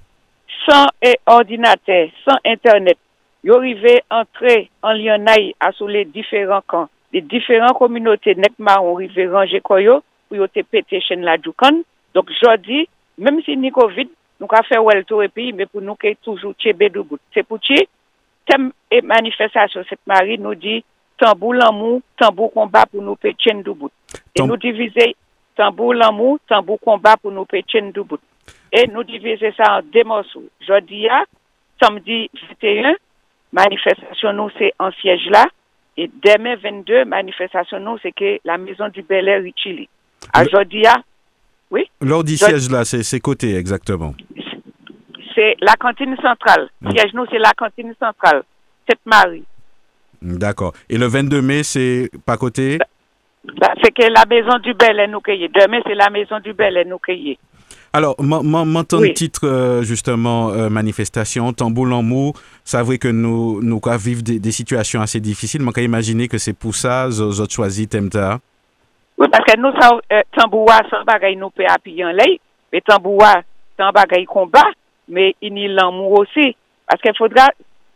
san e ordinate, san internet, yo rive entre an liyon ay asou le diferan kan, le diferan kominote nekman ou rive ranje koyo, pou yo te pete chen la djoukan. Donk jodi, menm si ni kovid, nou ka fe wel tou epi, me pou nou ke toujou tche bedou bout. Se pou tche, tem e manifestasyon set mari nou di, dit, tambour l'amour, tambour combat pour nous pécher de bout. Et nous diviser tambour l'amour, tambour combat pour nous pécher de bout. Et nous diviser ça en deux morceaux. Jeudi, samedi 21, manifestation nous, c'est en siège là. Et demain 22, manifestation nous, c'est que la maison du Bel Air Chili. Aujourd'hui, oui? Lors du siège là, c'est côté exactement. C'est la cantine centrale. Mm. Siège nous, c'est la cantine centrale. Cette Marie. D'accord. Et le 22 mai, c'est pas côté? Bah, C'est que la maison du Bel Air nous cueille. Demain, c'est la maison du Bel Air nous cueille. Alors, maintenant, titre euh, justement euh, manifestation, tambour en mou, c'est vrai que nous, nous vivons des, des, situations assez difficiles. Mais on imaginer que c'est pour ça que vous avez choisi Temta. Oui, parce que nous, euh, tamboura, sans bagaille, nous peut appuyer en lait. Mais tamboura, sans bagaille combat, mais il y a l'amour aussi. Parce qu'il faudra,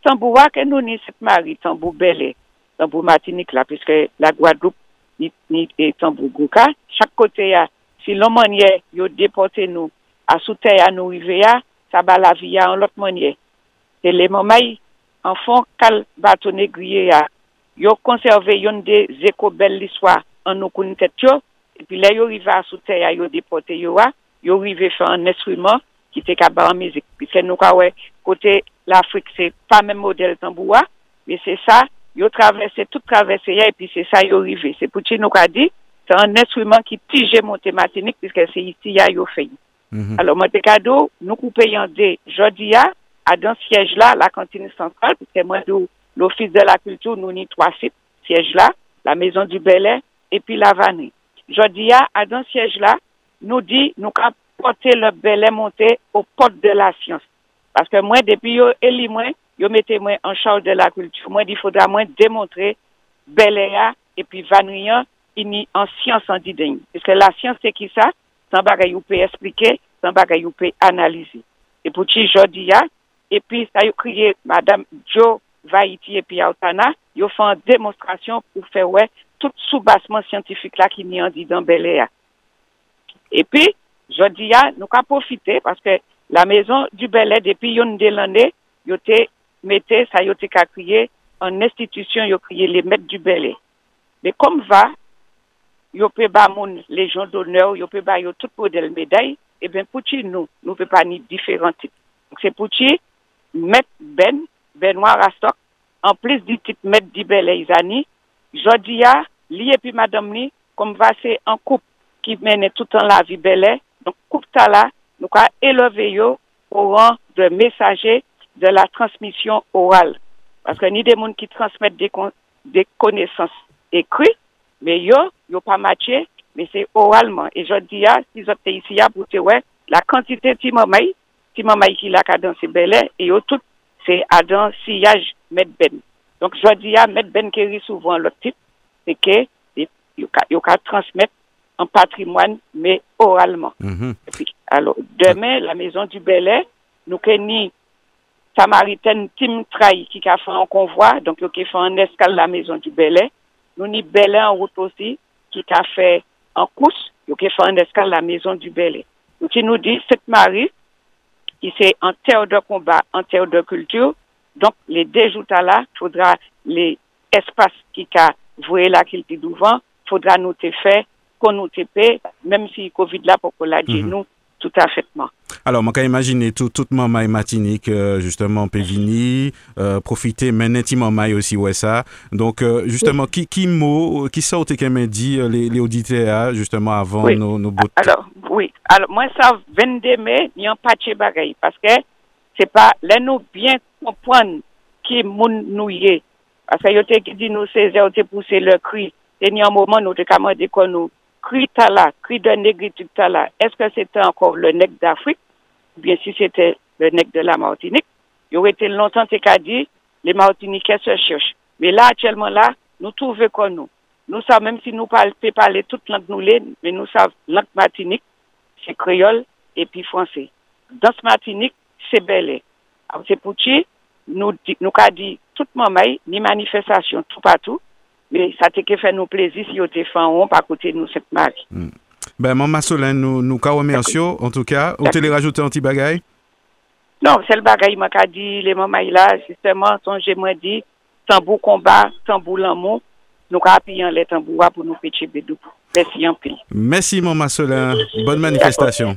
tambou wak en ni ni Sitmari, tambou Belè, tambou Matinik la, piske la Guadouk ni, ni e tambou Gouka. Chak kote ya, si lon manye yo depote nou, a asoute ya nou ive ya, sa ba la vi ya an lot manye. Se le momay, an fon kal bato negriye ya, yo konserve yon de zeko bel liswa an nou kouni tet yo, epi le yo rive a asoute ya yo depote yo wa, yo rive fè an instrument ki te ka ba an mizik. Piske nou ka we kote l'Afrik se pa men model tambouwa, me se sa, yo travesse, tout travesse ya, epi se sa yo rive. Se pouti nou ka di, c'est un instrument qui tige mon thématique puisque c'est ici y a yo fait. Mm Alors mon cadeau, nous coupons des jodia à dans siège là la cantine centrale puisque moi l'office de la culture nous ni trois sites siège là, la maison du Bel et puis la vanille. Jodia à dans siège là nous dit nous avons porter le Bel monté au porte de la science. Paske mwen depi yo eli mwen, yo mette mwen an chanj de la kultur. Mwen di fodra mwen demontre belè ya epi vanriyan ini an siyans an dideng. Piske la siyans se ki sa, san bagay ou pe esplike, san bagay ou pe analize. E pou ti jodi ya, epi sa yo kriye Madame Jo Vaiti epi Aotana, yo fan demonstrasyon pou fe wè tout soubasman scientifique la ki ni an dideng belè ya. Epi, jodi ya, nou ka profite, paske la maison du Bel depuis yon de l'année, yo te mette, ça y a crié en institution, yo crié les maîtres du Bel Mais comme va, yo peut ba moun légion d'honneur, yo peut ba yo tout modèle médaille, et eh bien pour nous, nous peut pas ni différents types. Donc c'est pour mettre Ben, Benoît Rastok, en plus du titre mettre Dibel et Isani, Jodia, li et puis madame ni, comme va c'est un couple qui mène tout en la vie belle, donc couple là, nou ka eleve yo ou an de mesaje de la transmisyon oral. Paske ni de moun ki transmette de konesans ekri, me yo, yo pa matye, me se oralman. E jod di ya, si zopte isi ya, pou te we, la kantite ti mamay, ti mamay ki la ka dansi belè, e yo tout se adan siyaj met ben. Donk jod di ya, met ben keri souvan lop tip, se ke yo ka, ka transmette un patrimoine, mais oralement. Et puis, alors, demain, la maison du Bel nous ni Samaritaine Tim Trai qui a fait un convoi, donc qui fait un escale la maison du Bel nous ni Belé en route aussi, qui a fait en course, qui a fait un escale la maison du Belé. Qui nous dit, cette Marie, qui c'est en terre de combat, en terre de culture, donc les deux jours là, il faudra les espaces qui a voué là qu'il dit devant, faudra nous te faire, qu'on nous te paie, même si Covid là, pour qu'on l'a dit mhm. nous, tout à fait. Alors, on peut imaginer tout, toute maman et matinique, euh, justement, Pévini, euh, profiter, mais nettement maille aussi, ouais, ça. Donc, euh, justement, qui, qui mot, qui sort qui m'a dit les, auditeurs, justement, avant nos, nos Alors, oui. Alors, moi, ça, 22 mai, il n'y a pas de bagaille, parce que c'est pas, là, nous bien comprendre qui moun nous y Parce que, yote qui dit nous, c'est, yote pousser le cri. Et y a un moment, nous, de dit qu'on nous, cri tala, cri de négritude tala, est-ce que c'était encore le nègre d'Afrique, bien si c'était le nègre de la Martinique, il aurait été longtemps qu'à dit, les Martiniquais se cherchent. Mais là, actuellement, là, nous trouvons comme nous? Nous savons, même si nous parlons, parler toute langue nous mais nous savons, langue martinique, c'est créole et puis français. Dans ce martinique, c'est bel C'est pour nous, nous, avons dit, toute moment, ni manifestation, tout partout, Me sa te ke fè nou plezi si yo te fè an, pa kote nou sep mari. Mm. Ben, maman Solène, nou, nou ka remersyo, en tout ka. Ou te non, le rajoute an ti bagay? Non, sel bagay man ka di, le maman ila, justement, son jèman di, tambou komba, tambou lanmou, nou ka api yon le tambou wa pou nou peche bedou. Merci yon pli. Merci maman Solène, bonne manifestasyon.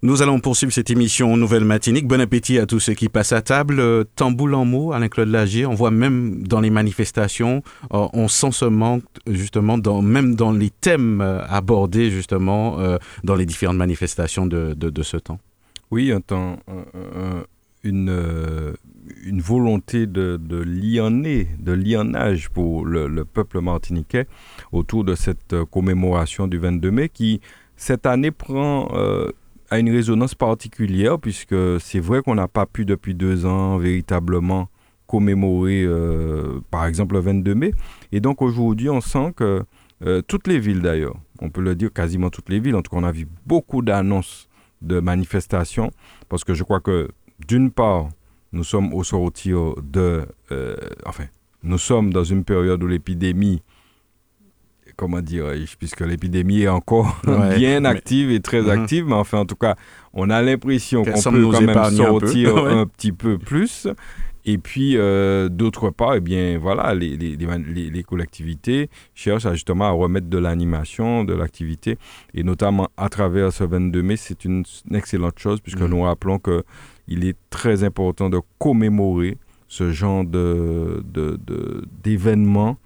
Nous allons poursuivre cette émission Nouvelle Matinique. Bon appétit à tous ceux qui passent à table. Euh, tamboul en mots, Alain-Claude Lagier. On voit même dans les manifestations, euh, on sent ce manque, justement, même dans les thèmes euh, abordés, justement, dans les différentes manifestations de, ce temps. Oui, un temps, une, volonté de, de de lianage pour le, peuple martiniquais autour de cette commémoration du 22 mai qui, cette année, prend a une résonance particulière puisque c'est vrai qu'on n'a pas pu depuis deux ans véritablement commémorer euh, par exemple le 22 mai. Et donc aujourd'hui on sent que euh, toutes les villes d'ailleurs, on peut le dire quasiment toutes les villes, en tout cas on a vu beaucoup d'annonces de manifestations parce que je crois que d'une part nous sommes au sortir de... Euh, enfin, nous sommes dans une période où l'épidémie comment dire, puisque l'épidémie est encore [LAUGHS] bien active et très mhm. active, mais enfin, en tout cas, on a l'impression qu'on peut quand même sortir [LAUGHS] un, petit peu plus. Et puis, euh, d'autre part, eh bien, voilà, les, les, les, collectivités cherchent justement à remettre de l'animation, de l'activité, et notamment à travers ce 22 mai, c'est une, excellente chose, puisque mhm. nous rappelons qu'il est très important de commémorer ce genre d'événements de, de,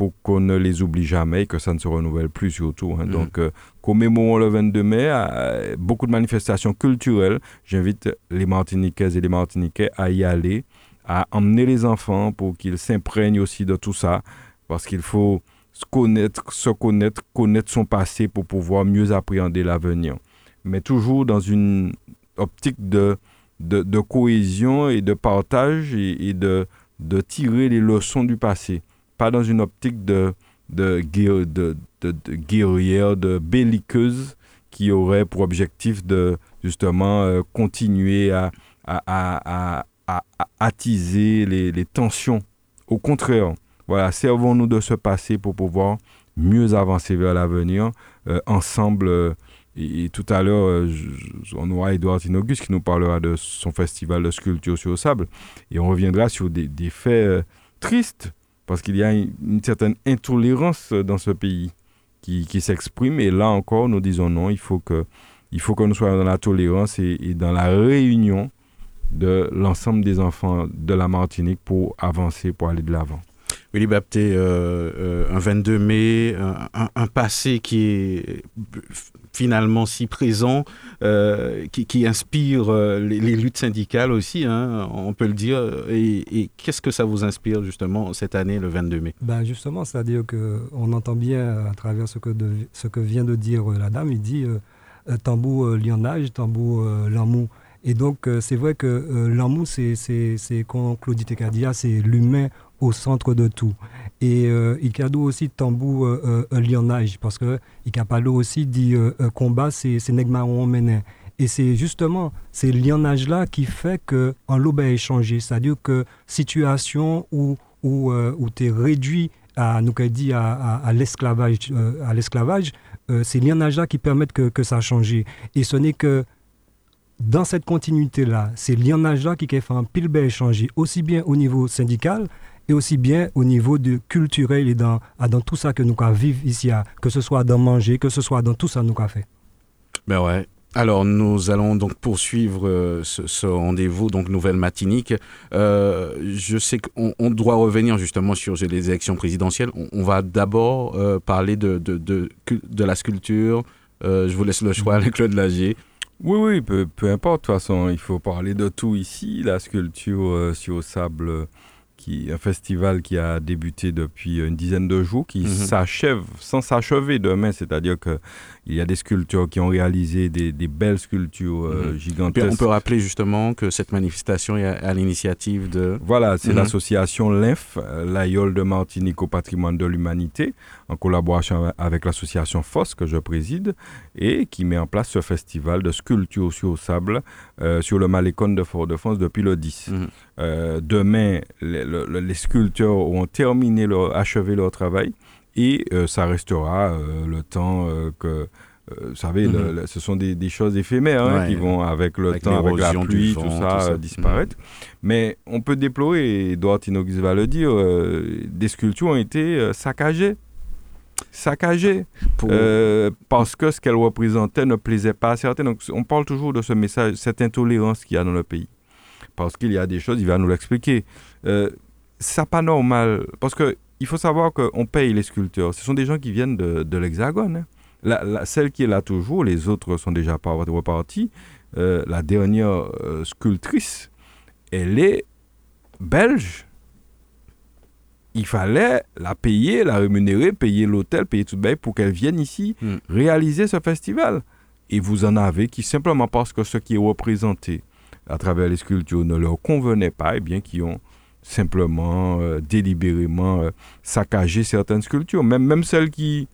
pour qu'on ne les oublie jamais et que ça ne se renouvelle plus surtout. Hein. Mm. Donc, euh, commémorons le 22 mai, euh, beaucoup de manifestations culturelles. J'invite les Martiniquaises et les Martiniquais à y aller, à emmener les enfants pour qu'ils s'imprègnent aussi de tout ça, parce qu'il faut se connaître, se connaître, connaître son passé pour pouvoir mieux appréhender l'avenir. Mais toujours dans une optique de, de, cohésion et de partage et, de, de tirer les leçons du passé pas dans une optique de, de, de, de, guerrière, de belliqueuse qui aurait pour objectif de justement euh, continuer à, à, à, attiser les, les, tensions. Au contraire, voilà, servons-nous de ce passé pour pouvoir mieux avancer vers l'avenir euh, ensemble. Euh, et, tout à l'heure, on aura Edouard Tinogus qui nous parlera de son festival de sculpture sur le sable. Et on reviendra sur des, des faits tristes parce qu'il y a une, certaine intolérance dans ce pays qui, s'exprime. Et là encore, nous disons non, il faut que nous soyons dans la tolérance et, dans la réunion de l'ensemble des enfants de la Martinique pour avancer, pour aller de l'avant. Willy Bapté, euh, euh, un 22 mai, un, passé qui est finalement si présent, euh, qui, inspire euh, les, luttes syndicales aussi, hein, on peut le dire. Et, qu'est-ce que ça vous inspire justement cette année, le 22 mai? Ben Justement, c'est-à-dire qu'on entend bien à travers ce que, ce que vient de dire la dame, il dit euh, tambour lionnage, tambour l'amour. Et donc, c'est vrai que l'amour, c'est, comme Claudie Tekadia, c'est l'humain au centre de tout. Et euh, a aussi tambou euh, euh, lionnage, parce que a aussi dit euh, combat, c'est Negmaron mené. Et c'est justement ces lionnage-là qui fait que en l'aube a changé. C'est-à-dire que situation où, où, où tu es réduit à, nous dit, à, à, l'esclavage, à l'esclavage, c'est lionnage-là qui permettent que, que ça a changé. Et ce n'est que dans cette continuité-là, c'est lionnage-là qui fait un pile changer, aussi bien au niveau syndical, et aussi bien au niveau du culturel et dans, dans tout ça que nous vivons ici, que ce soit dans manger, que ce soit dans tout ça nous avons fait. Ben ouais. Alors nous allons donc poursuivre euh, ce, rendez-vous, donc nouvelle matinique. Euh, je sais qu'on doit revenir justement sur les élections présidentielles. On, va d'abord euh, parler de, de, de, de, la sculpture. je vous laisse le choix avec Claude Lagier. Oui, oui, peu, peu importe. De toute façon, il faut parler de tout ici. La sculpture sur sable qui, un festival qui a débuté depuis une dizaine de jours, qui mhm. s'achève sans s'achever demain, c'est-à-dire qu'il Il y a des sculpteurs qui ont réalisé des, belles sculptures euh, mhm. gigantesques. on peut rappeler justement que cette manifestation est à, l'initiative de... Voilà, c'est mhm. l'association LINF, l'Aïol de Martinique au patrimoine de l'humanité, en collaboration avec l'association FOS que je préside, et qui met en place ce festival de sculpture sur sable euh, sur le Malécon de Fort-de-France depuis le 10. Mhm. Euh, demain, les, sculpteurs ont terminé, leur, achevé leur travail et euh, ça restera euh, le temps euh, que vous savez, mhm. ce sont des, choses éphémères hein, qui vont avec le temps, avec la pluie, tout ça, disparaître. Mais on peut déplorer, Edouard Tinogus va le dire, des sculptures ont été saccagées. Saccagées. parce que ce qu'elles représentaient ne plaisait pas à certains. Donc on parle toujours de ce message, cette intolérance qu'il y a dans le pays. Parce qu'il y a des choses, il va nous l'expliquer. c'est pas normal. Parce que il faut savoir qu'on paye les sculpteurs. Ce sont des gens qui viennent de, l'Hexagone. Hein. La, celle qui est là toujours, les autres sont déjà repartis. Euh, la dernière euh, sculptrice, elle est belge. Il fallait la payer, la rémunérer, payer l'hôtel, payer tout le pour qu'elle vienne ici hmm. réaliser ce festival. Et vous en avez qui, simplement parce que ce qui est représenté à travers les sculptures ne leur convenait pas, et eh bien, qui ont simplement, euh, délibérément euh, saccager certaines sculptures. Même, même celles qui...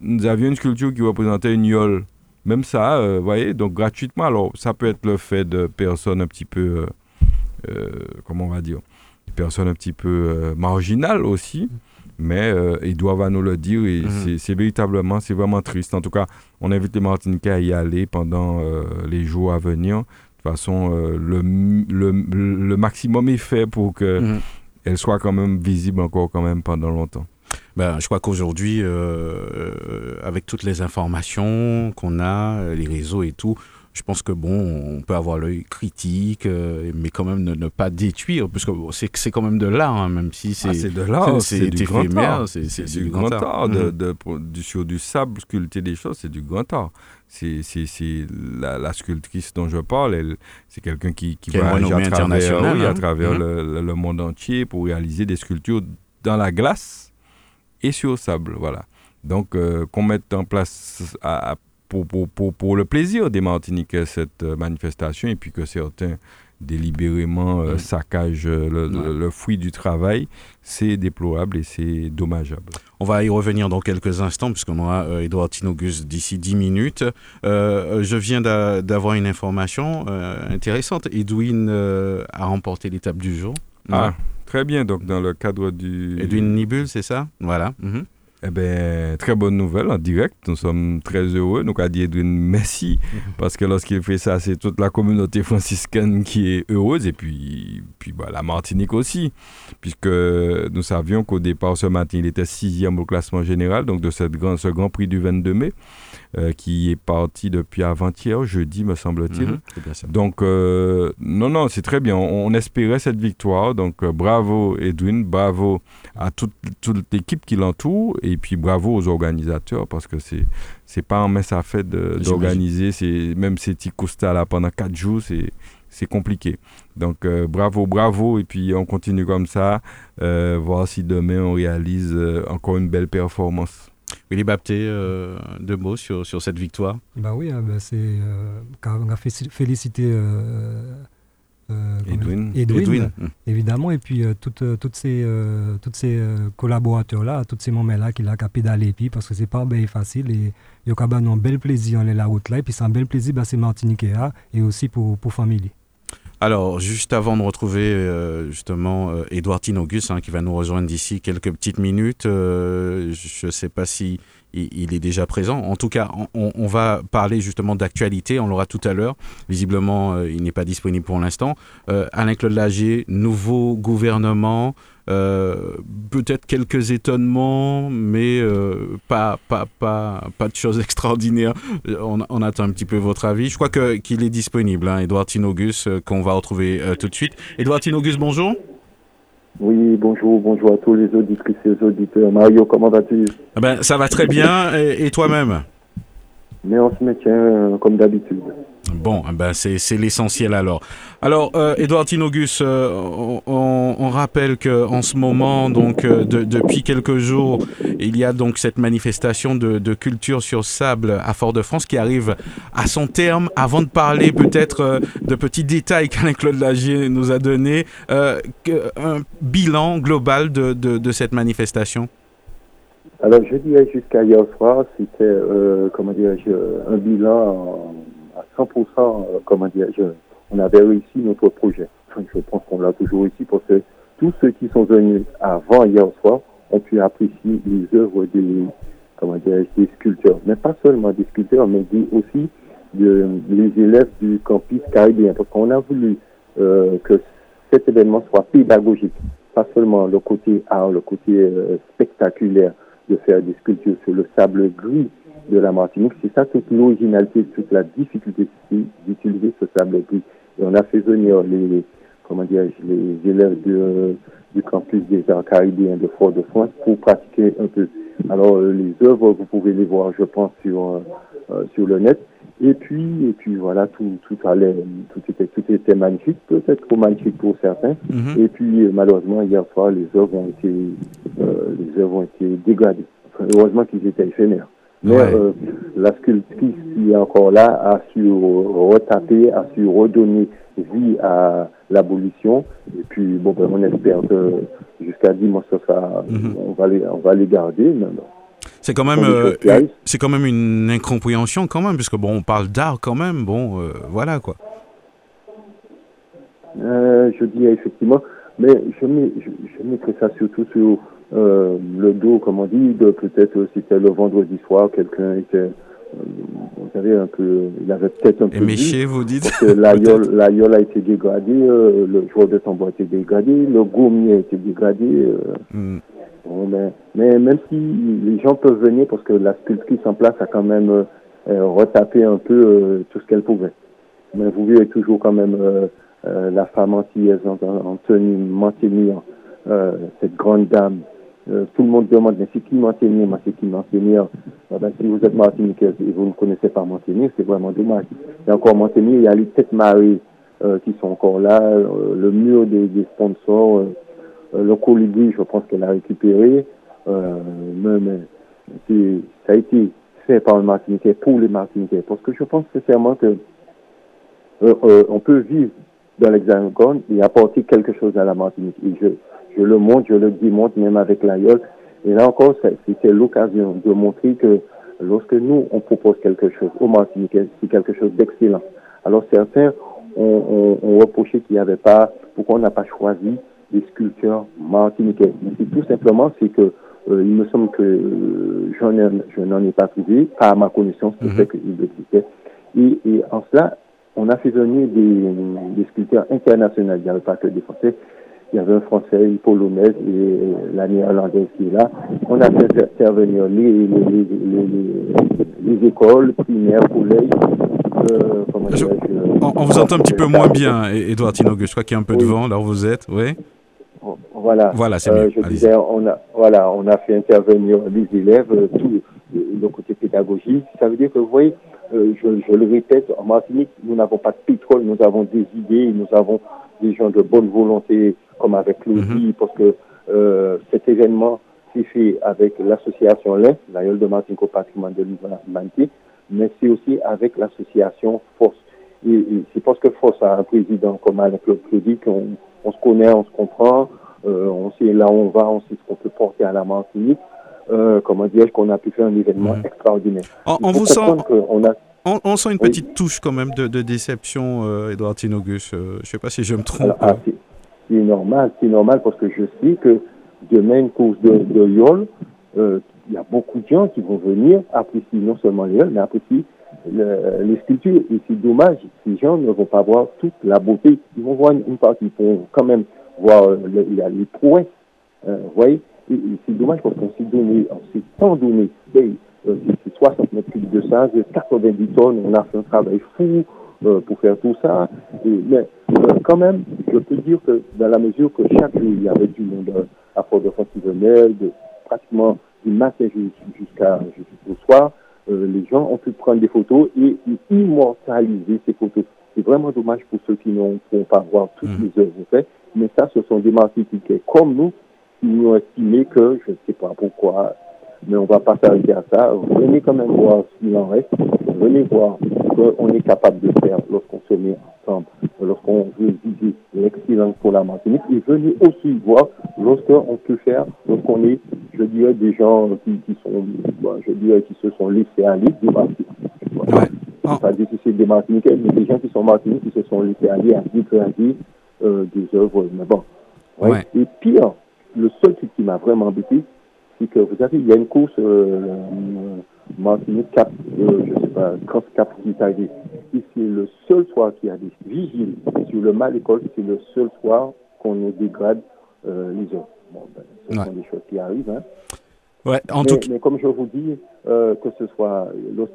Nous avions une sculpture qui représentait une yole. Même ça, euh, vous voyez, donc gratuitement. Alors, ça peut être le fait de personnes un petit peu... comment on va dire personnes un petit peu marginales aussi. Mais ils doivent nous le dire et mhm. c'est véritablement, c'est vraiment triste. En tout cas, on invite les Martiniquais à y aller pendant les jours à venir façon, euh, le, le, le, maximum est fait pour qu'elle mhm. elle soit quand même visible encore quand même pendant longtemps. Ben, je crois qu'aujourd'hui, euh, euh, avec toutes les informations qu'on a, les réseaux et tout, je pense que bon, on peut avoir l'œil critique, mais quand même ne, pas détruire, parce que c'est c'est quand même de l'art, hein, même si c'est ah, de l'art, c'est du grand art, c'est du, grand art, de, de, sur du sable sculpter des choses, c'est du grand art c'est la, la, sculptrice dont je parle, c'est quelqu'un qui, qui va à travers, à travers hein. mm-hmm. le, monde entier pour réaliser des sculptures dans la glace et sur le sable. Voilà. Donc, euh, qu'on mette en place pour, pour, pour, pour, le plaisir des Martiniquais cette euh, manifestation et puis que certains délibérément euh, saccage euh, le, fruit du travail, c'est déplorable et c'est dommageable. On va y revenir dans quelques instants, puisqu'on aura euh, Edouard Tinogus d'ici 10 minutes. je viens d'avoir une information intéressante. Edwin a remporté l'étape du jour. Ah, très bien. Donc, dans le cadre du. Edwin Nibul, c'est ça? Voilà. Mhm. Eh bien, très bonne nouvelle en direct. Nous sommes très heureux. Nous avons dit Edwin merci [LAUGHS] parce que lorsqu'il fait ça, c'est toute la communauté franciscaine qui est heureuse et puis, puis bah, la Martinique aussi. Puisque nous savions qu'au départ, ce matin, il était sixième au classement général, donc de cette grand, ce Grand Prix du 22 mai. Euh, qui est parti depuis avant-hier, jeudi, me semble-t-il. Mhm, donc, euh, non, non, c'est très bien. On, espérait cette victoire. Donc, euh, bravo Edwin, bravo à toute, toute l'équipe qui l'entoure et puis bravo aux organisateurs parce que c'est c'est pas mess à fait d'organiser. C'est même ces petits là pendant quatre jours, c'est c'est compliqué. Donc bravo, bravo, et puis on continue comme ça, voir si demain on réalise encore une belle performance. Willy Bapté, euh, deux mots sur, sur, cette victoire. Bah Oui, hein, bah c'est, euh, on a félicité euh, Edwin, Edwin, évidemment, et puis toutes, toutes ces, toutes ces collaborateurs-là, tous ces moments-là qu'il a capé d'aller, parce que c'est pas bien facile, et il y a un bel plaisir en la route là, et puis c'est un bel plaisir, bah, c'est Martinique et aussi pour, pour famille. Alors, juste avant de retrouver euh, justement euh, Edouard Tinogus, hein, qui va nous rejoindre d'ici quelques petites minutes, euh, je ne sais pas si il, est déjà présent. En tout cas, on, va parler justement d'actualité, on l'aura tout à l'heure. Visiblement, il n'est pas disponible pour l'instant. Alain-Claude Lagier, nouveau gouvernement, euh, peut-être quelques étonnements, mais euh, pas, pas, pas, pas de choses [LAUGHS] extraordinaires. On, attend un petit peu votre avis. Je crois qu'il est disponible, hein, Edouard Tinogus, euh, qu'on va retrouver tout de suite. Edouard Tinogus, bonjour. Oui, bonjour, bonjour à tous les auditrices et les auditeurs. Mario, comment vas-tu? Eh ben, Ça va très bien, et, toi-même? Mais on se maintient comme d'habitude. Bon, eh ben c'est l'essentiel alors. Alors, euh, Edouard euh, on, rappelle que en ce moment, euh, depuis quelques jours, il y a donc cette manifestation de, culture sur sable à Fort-de-France qui arrive à son terme. Avant de parler peut-être de petits détails [LAUGHS] qu'Alain-Claude Lagier nous a donné, un bilan global de, cette manifestation? Alors, je dirais jusqu'à hier soir, c'était, un bilan 100%, euh, comment dire, on avait réussi notre projet. Je pense qu'on l'a toujours réussi parce que tous ceux qui sont venus avant hier soir ont pu apprécier les œuvres des, comment dire, des sculpteurs. Mais pas seulement des sculpteurs, mais aussi les élèves du campus caribéen. Parce qu'on a voulu euh, que cet événement soit pédagogique. Pas seulement le côté art, le côté euh, spectaculaire de faire des sculptures sur le sable gris, de la Martinique. C'est ça toute l'originalité, toute la difficulté d'utiliser ce sable gris. Et on a fait venir les, comment dire, les élèves du campus des arts caribéens de Fort-de-France pour pratiquer un peu. Alors, euh, les œuvres, vous pouvez les voir, je pense, sur, euh, euh, sur le net. Et puis, et puis voilà, tout, tout allait, tout était, tout était magnifique, peut-être trop magnifique pour certains. Mm-hmm. Et puis, malheureusement, hier soir, les œuvres ont été, les œuvres ont été dégradées. heureusement qu'ils étaient éphémères. Mais euh, la sculptrice qui est encore là a su retaper, a su redonner vie à l'abolition. Et puis, bon, ben, on espère que jusqu'à dimanche, ça mhm. on, va les, on va les garder. C'est quand même, euh, c'est quand même une incompréhension quand même, puisque bon, on parle d'art quand même, bon, euh, voilà quoi. je dis effectivement, mais je, mets, je, je mettrai ça surtout sur euh, le dos, comme on dit, peut-être c'était le vendredi soir, quelqu'un était, euh, vous savez, un peu, il avait peut-être un peu. Éméché, vous dites L'aïeul [LAUGHS] a été dégradé, euh, le joueur de tambour a été dégradé, le gommier a été dégradé. Hmm. mais, mais, même si les gens peuvent venir, parce que la sculptrice en place a quand même retapé un peu tout ce qu'elle pouvait. Mais vous voyez toujours quand même la femme antillaise en, en tenue manténir, cette grande dame euh, tout le monde demande, mais c'est qui Monténier Mais c'est qui Monténier ah ben, Si vous êtes Martiniquais et vous ne connaissez pas Monténier, c'est vraiment dommage. Et encore Monténier, il y a les têtes marées euh, qui sont encore là, euh, le mur des, sponsors, le colibri, je pense qu'elle a récupéré. mais, mais ça a été fait par le Martiniquais pour les Martiniquais. Parce que je pense sincèrement que on peut vivre dans l'Hexagone et apporter quelque chose à la Martinique. Et je, je le montre, je le démontre même avec l'aïeul. Et là encore, c'était l'occasion de montrer que lorsque nous, on propose quelque chose au Martinique, c'est quelque chose d'excellent. Alors certains ont, reproché qu'il n'y avait pas, pourquoi on n'a pas choisi des sculptures martiniquais. Mais c'est tout simplement, c'est que euh, il me semble que euh, je n'en ai pas trouvé, pas à ma connaissance, le mm fait qu'il existait. Et, et, en cela, on a fait venir des, des sculpteurs internationaux, il n'y avait pas que des Français, il y avait un Français, une Polonaise et la néerlandaise qui est là. On a fait intervenir les, les, les, les écoles primaires, collèges. Euh, on, vous entend un petit peu moins bien, Edouard Tinogue. Je crois qu'il y a un peu de vent là où vous êtes. Oui. Voilà. Voilà, c'est euh, Je disais, on a, voilà, on a fait intervenir les élèves, euh, tout le côté pédagogique. Ça veut dire que, vous voyez, euh, je, je, le répète, en Martinique, nous n'avons pas de pétrole, nous avons des idées, nous avons des gens de bonne volonté comme avec Claudie, mhm. parce que euh, cet événement s'est fait avec l'association LEN, l'aïeul de Martinique au patrimoine de l'humanité, mais c'est aussi avec l'association Force. Et, c'est parce que Force a un président comme avec Claudie qu'on on se connaît, on se comprend, euh, on sait là où on va, on sait ce qu'on peut porter à la Martinique. Euh, comment dire qu'on a pu faire un événement extraordinaire. On, vous sent... On, a... on, sent une petite touche quand même de, déception, euh, Edouard Tinogus. Euh, je ne sais pas si je me trompe. Ah, c'est normal, c'est normal parce que je sais que demain, une course de, de YOL, euh, il y a beaucoup de gens qui vont venir apprécier non seulement les mais apprécier les sculptures. Et c'est dommage, ces gens ne vont pas voir toute la beauté. Ils vont voir une, partie, ils vont quand même voir euh, le, les prouesses. Vous voyez c'est dommage parce qu'on s'est donné, on s'est tant donné. Euh, c'est 60 mètres cubes de ça, 90 tonnes, on a fait un travail fou. Euh, pour faire tout ça. mais euh, quand même, je peux dire que dans la mesure que chaque jour, il y avait du monde à Fort-de-France qui venait, de, pratiquement du matin jusqu'à jusqu'au soir, les gens ont pu prendre des photos et, immortaliser ces photos. C'est vraiment dommage pour ceux qui n'ont pas voir toutes mmh. les œuvres faites, mais ça, ce sont des martyrs comme nous, qui ont estimé que, je ne sais pas pourquoi, mais on ne va pas s'arrêter à ça. Venez quand même voir ce qu'il en reste. Venez voir ce qu'on est capable de faire lorsqu'on se met ensemble, lorsqu'on veut viser l'excellence pour la Martinique. Et venez aussi voir lorsqu'on peut faire, lorsqu'on est, je dirais, des gens qui, sont, je dirais, qui se sont laissés aller du Martinique. Ouais. Oh. Pas c'est des Martiniquais, mais des gens qui sont Martiniques qui se sont laissés aller à dégrader euh, des œuvres. Mais bon. Ouais. Et pire, le seul truc qui m'a vraiment embêté, c'est que vous savez, il y a une course euh, Martinique Cap, euh, je sais pas, Cross Cap qui est arrivée. Et c'est le seul soir qu'il y a des vigiles sur le mal école, c'est le seul soir qu'on nous dégrade euh, les hommes. Bon, ben, ce sont des choses qui arrivent. Hein. Ouais, en mais, tout... mais comme je vous dis, euh, que ce soit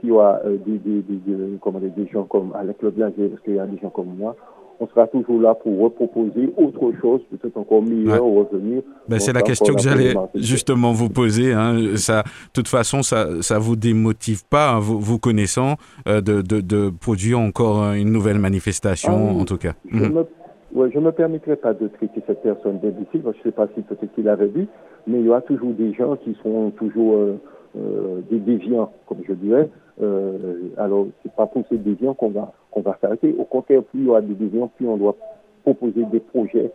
aura euh, des, des, des, des, des gens comme Alex Leblanger, parce qu'il y a des gens comme moi, on sera toujours là pour reproposer autre chose, peut-être encore mieux au revenir. Ben, c'est la question que j'allais justement vous poser. Hein. Ça, de toute façon, ça ne vous démotive pas, hein, vous, vous connaissant, euh, de, de, de, produire encore une nouvelle manifestation, ah en tout cas. Je mhm. me, ne permettrai pas de traiter cette personne d'imbécile. Je ne sais pas si peut-être qu'il avait vu, mais il y aura toujours des gens qui sont toujours euh, euh, des déviants, comme je dirais. Euh, alors, c'est pas pour ces déviants qu'on va qu'on va s'arrêter. Au contraire, plus il y aura des déviants, plus on doit proposer des projets.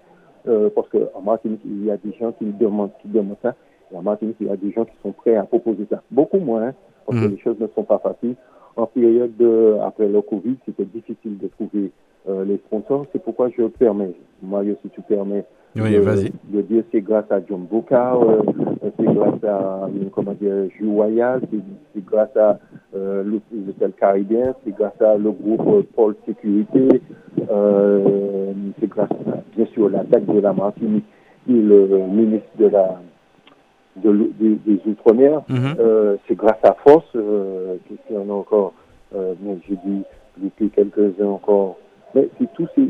Euh, parce qu'en Martinique, il y a des gens qui demandent, qui demandent ça. Et en Martinique, il y a des gens qui sont prêts à proposer ça. Beaucoup moins, hein, parce que mhm. les choses ne sont pas faciles. En période de, après le Covid, c'était difficile de trouver euh, les sponsors. C'est pourquoi je permets, Mario, si tu permets, oui, de, de, dire c'est grâce à John Boca, euh, c'est grâce à comment dire, Jouaya, c'est grâce à euh, l'hôtel caribéen, c'est grâce à le groupe Pôle Sécurité, euh, c'est grâce à, bien sûr l'attaque de la Martinique et le ministre de la de, des Outre-mer, mhm. euh, c'est grâce à Force, euh, qui en a encore, euh, j'ai dit, depuis quelques-uns encore, mais c'est tous ces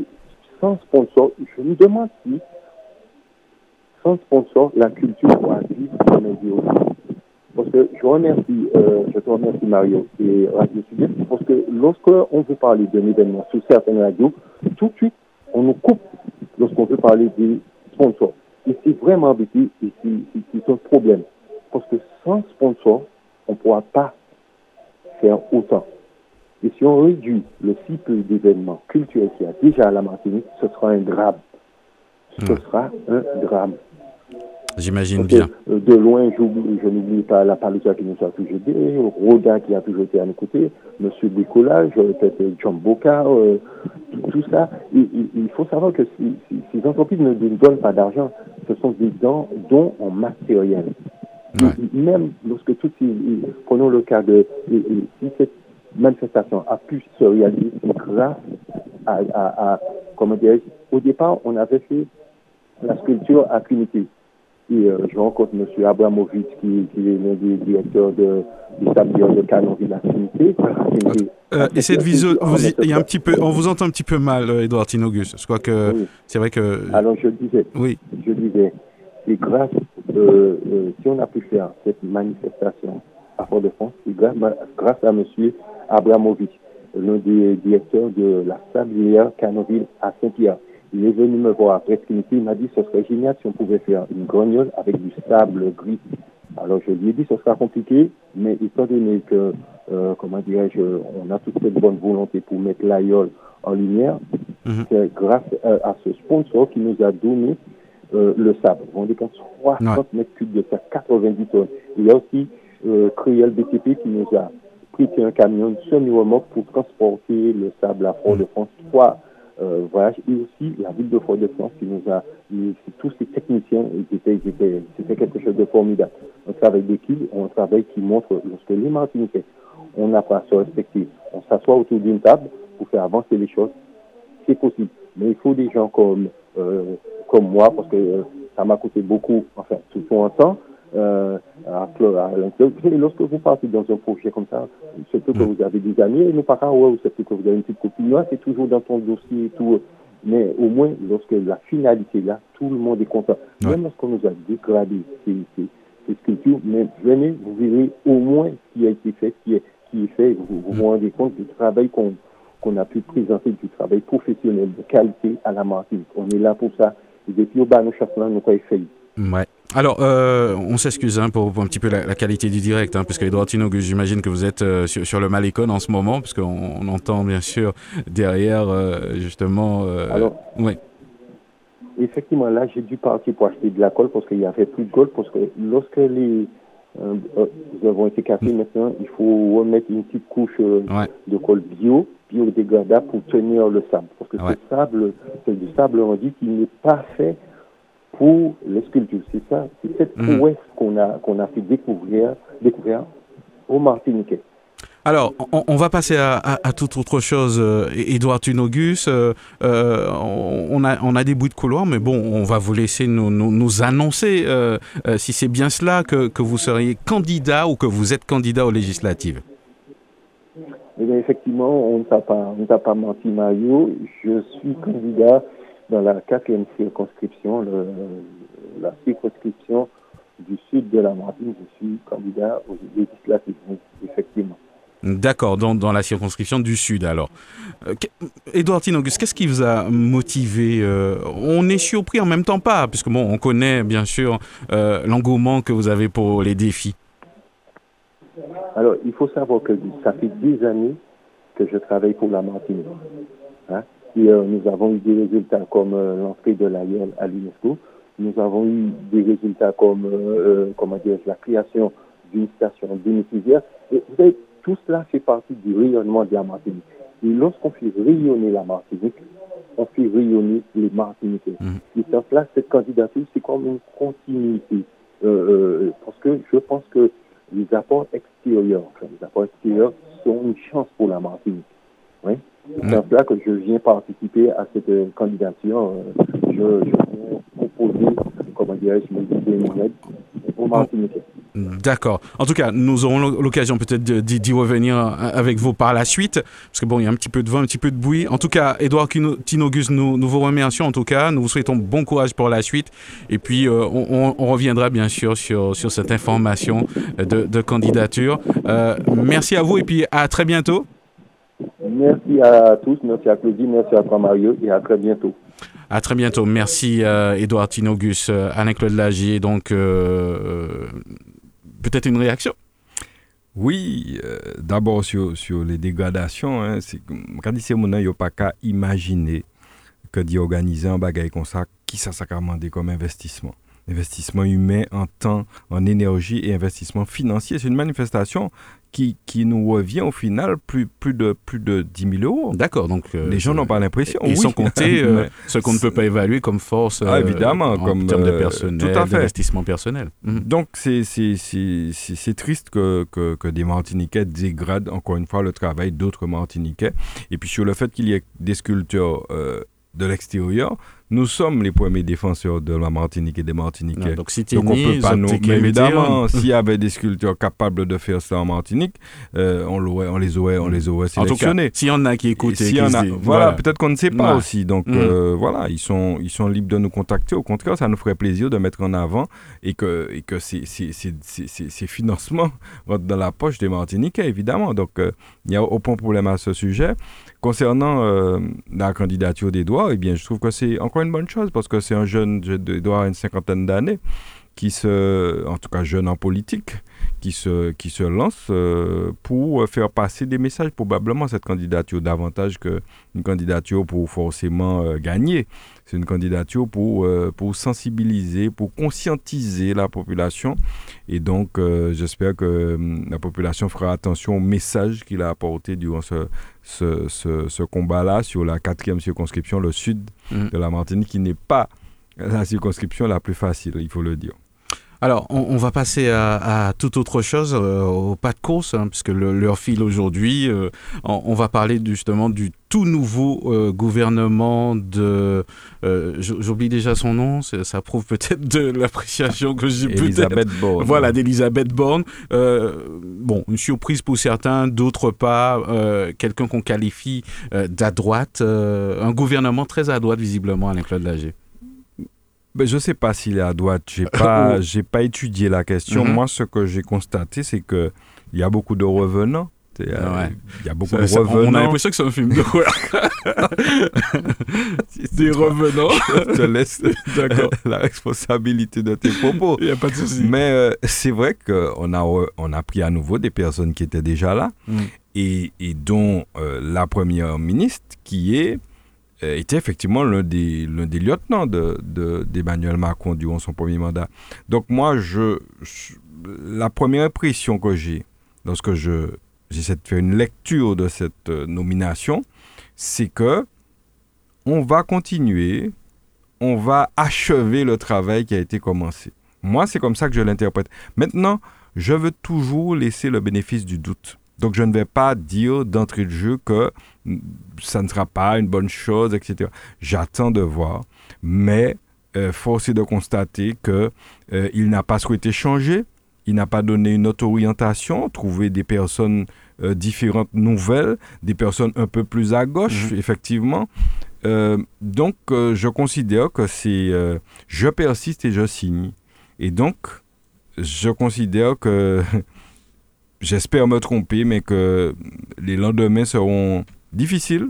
sans sponsor, je me demande si sans sponsor, la culture pourra vivre comme elle dit aussi. Parce que je remercie, euh, je te remercie Mario et Radio Sud parce que lorsqu'on veut parler d'un événement sur certaines radios, tout de suite, on nous coupe lorsqu'on veut parler des sponsors. Et c'est vraiment embêté et c'est un problème. Parce que sans sponsor, on ne pourra pas faire autant. Et si on réduit le cycle d'événements culturels qu'il y a déjà à la Martinique, ce sera un drame. Ce sera un drame. J'imagine bien. Euh, de loin, je, n'oublie pas la Palisa qui nous a toujours aidés, Roda qui a toujours été à nos côtés, M. Bricolage, euh, peut-être John Boca, euh, tout, ça. il faut savoir que ces entreprises ne donnent pas d'argent, ce sont des dons, dons en matériel. Même lorsque tout prenons le cas de si cette manifestation a pu se réaliser grâce à, à, comment dire, au départ, on avait fait la sculpture à Trinité. Et euh, je rencontre M. Abramovic, qui, qui est l'un des directeurs de, du sablier de Canonville à Trinité. Euh, et cette vision, il y a un petit peu, on vous entend un petit peu mal, Edouard Tinogus. Je crois que c'est vrai que. Alors je disais, oui. je disais, c'est grâce, euh, euh, si on a pu faire cette manifestation à Fort-de-France, c'est grâce, grâce à M. Abramovic, l'un des directeurs de la sablière Canonville à Saint-Pierre. Il est venu me voir après Trinité, il m'a dit ce serait génial si on pouvait faire une grognole avec du sable gris. Alors je lui ai dit ce sera compliqué, mais étant donné que, euh, comment dirais-je, on a toute cette bonne volonté pour mettre l'aïeul en lumière, mhm. c'est grâce à, ce sponsor qui nous a donné euh, le sable. On dépense 60 mètres cubes de ça, 90 tonnes. Il y a aussi euh, Créole BTP qui nous a pris un camion semi-remorque pour transporter le sable à Fort-de-France. Euh, voyage et aussi la ville de Fort-de-France qui nous a, tous ces techniciens, c'était quelque chose de formidable. Un travail d'équipe, un travail qui montre lorsque les Martiniquais, on n'a pas à se respecter, on s'assoit autour d'une table pour faire avancer les choses, c'est possible. Mais il faut des gens comme, euh, comme moi, parce que euh, ça m'a coûté beaucoup, enfin, tout en temps, euh, à, à [LAUGHS] lorsque vous partez dans un projet comme ça, c'est que vous avez des amis, et nous pas ouais, c'est que vous avez une petite copine, c'est toujours dans ton dossier et tout. Mais au moins, lorsque la finalité là, tout le monde est content. Même lorsqu'on nous a dégradé ces, ces, ces, sculptures, mais venez, vous verrez au moins ce qui a été fait, qui est, qui est fait. Vous vous, rendez compte du travail qu'on qu'on a pu présenter, du travail professionnel de qualité à la Martinique. On est là pour ça. Et depuis au bas, nous, nous avons fait. Ouais. Alors, euh, on s'excuse hein, pour, un petit peu la, qualité du direct, hein, puisque Edouard Tino, j'imagine que vous êtes euh, sur, le Malécon en ce moment, puisqu'on on entend bien sûr derrière, euh, justement. Alors, oui. Effectivement, là, j'ai dû partir pour acheter de la colle parce qu'il n'y avait plus de colle, parce que lorsque les. nous avons été cassés maintenant, il faut remettre une petite couche de colle bio, biodégradable pour tenir le sable. Parce que ce sable, c'est du sable, on dit qu'il n'est pas fait pour les sculptures. C'est ça, c'est cette mhm. prouesse qu'on a, qu'on a fait découvrir, découvrir au Martiniquais. Alors, on, va passer à, à, toute autre chose. Edouard Tunogus, euh, euh, on, a, on a des bouts de couloir, mais bon, on va vous laisser nous, nous, annoncer euh, si c'est bien cela que, que, vous seriez candidat ou que vous êtes candidat aux législatives. Eh bien, effectivement, on ne t'a pas, pas menti, Mario. Je suis candidat dans la quatrième circonscription, le, la circonscription du sud de la Martinique, je suis candidat aux législatives, effectivement. D'accord, dans, dans, la circonscription du Sud alors. Euh, Edouard Tinogus, qu'est-ce qui vous a motivé euh, On est surpris en même temps pas, puisque bon, on connaît bien sûr euh, l'engouement que vous avez pour les défis. Alors, il faut savoir que ça fait dix années que je travaille pour la Martinique. Euh, nous avons eu des résultats comme euh, l'entrée de l'AIL à l'UNESCO. Nous avons eu des résultats comme euh, comment dire, la création d'une station bénéficiaire. Et vous savez, tout cela fait partie du rayonnement de la Martinique. Et lorsqu'on fait rayonner la Martinique, on fait rayonner les Martiniquais. Mmh. Et en place, cette candidature, c'est comme une continuité. parce que je pense que les apports extérieurs, les apports extérieurs sont une chance pour la Martinique. Oui. C'est pour que je viens participer à cette candidature. Euh, je, je comment dirais-je, au Martinique. D'accord. En tout cas, nous aurons l'occasion peut-être d'y revenir avec vous par la suite, parce que bon, il y a un petit peu de vent, un petit peu de bruit. En tout cas, Edouard Tinogus, nous, vous remercions en tout cas. Nous vous souhaitons bon courage pour la suite. Et puis, euh, on, reviendra bien sûr sur, cette information de, de candidature. Euh, merci à vous et puis à très bientôt. Merci à tous, merci à Claudie, merci à toi Mario et à très bientôt. À très bientôt. Merci euh, Edouard Tinogus, euh, Anne-Claude Lagier. Donc, euh, peut-être une réaction? Oui, d'abord sur, sur les dégradations, hein, quand il n'y a pas qu'à imaginer que d'organiser un bagage comme ça, qui ça demandé comme investissement investissement humain en temps, en énergie et investissement financier. C'est une manifestation qui, qui nous revient au final plus, plus, de, plus de 10 000 euros. D'accord. Donc, euh, les gens n'ont pas l'impression. Ils sont comptés [LAUGHS] euh, ce qu'on ne peut pas évaluer comme force ah, évidemment, en comme, termes de personnel, d'investissement personnel. Mhm. Donc, c'est triste que, que, que, des Martiniquais dégradent encore une fois le travail d'autres Martiniquais. Et puis sur le fait qu'il y ait des sculpteurs euh, de l'extérieur, nous sommes les premiers défenseurs de la Martinique et des Martiniquais. donc, si donc on peut pas nous. Mais évidemment, s'il y avait des sculpteurs capables de faire ça en Martinique, euh, on, on, les aurait, on les aurait sélectionnés. S'il y en a qui écoutent, y en a, voilà, peut-être qu'on ne sait pas aussi. Donc mm. euh, voilà, ils sont, ils sont libres de nous contacter. Au contraire, ça nous ferait plaisir de mettre en avant et que, et que ces, ces, ces, financements [LAUGHS] rentrent dans la poche des Martiniquais, évidemment. Donc euh, il n'y a aucun problème à ce sujet. Concernant la candidature d'Edouard, eh bien, je trouve que c'est encore une bonne chose parce que c'est un jeune, je dois une cinquantaine d'années, qui se, en tout cas jeune en politique, qui se, qui se lance euh, pour faire passer des messages, probablement cette candidature, davantage qu'une candidature pour forcément euh, gagner. C'est une candidature pour, euh, pour sensibiliser, pour conscientiser la population. Et donc, j'espère que hum, la population fera attention au message qu'il a apporté durant ce, ce, ce, combat-là sur la quatrième circonscription, le sud mmh. de la Martinique, qui n'est pas la circonscription la plus facile, il faut le dire. Alors, on, va passer à, à, toute autre chose, euh, au pas de course, hein, puisque leur fil aujourd'hui, euh, on, va parler justement du tout nouveau euh, gouvernement de... J'oublie déjà son nom, ça prouve peut-être de l'appréciation que j'ai peut-être... Elisabeth Borne. Voilà, d'Elisabeth Borne. bon, une surprise pour certains, d'autres pas. Quelqu'un qu'on qualifie d'à droite, un gouvernement très à droite visiblement, Alain-Claude Lager. Ben, je ne sais pas s'il est à droite. Je n'ai [LAUGHS] pas, pas étudié la question. Mhm. Moi, ce que j'ai constaté, c'est qu'il y a beaucoup de revenants. Il y a, beaucoup de revenants. on a l'impression que c'est un film d'horreur. [LAUGHS] Des revenants. [LAUGHS] Je te laisse la responsabilité de tes propos. Il n'y a pas de souci. Mais euh, c'est vrai qu'on a, on a pris à nouveau des personnes qui étaient déjà là mm. et, et, dont euh, la première ministre qui est euh, était effectivement l'un des, l'un des lieutenants d'Emmanuel de, Macron durant son premier mandat. Donc moi, je, la première impression que j'ai lorsque je, j'essaie de faire une lecture de cette euh, nomination, c'est que on va continuer, on va achever le travail qui a été commencé. Moi, c'est comme ça que je l'interprète. Maintenant, je veux toujours laisser le bénéfice du doute. Donc, je ne vais pas dire d'entrée de jeu que ça ne sera pas une bonne chose, etc. J'attends de voir. Mais euh, force est de constater qu'il euh, n'a pas souhaité changer. Il n'a pas donné une autre orientation, trouver des personnes euh, différentes, nouvelles, des personnes un peu plus à gauche, mhm. effectivement. donc, je considère que c'est je persiste et je signe. Et donc, je considère que [LAUGHS] j'espère me tromper, mais que les lendemains seront difficiles.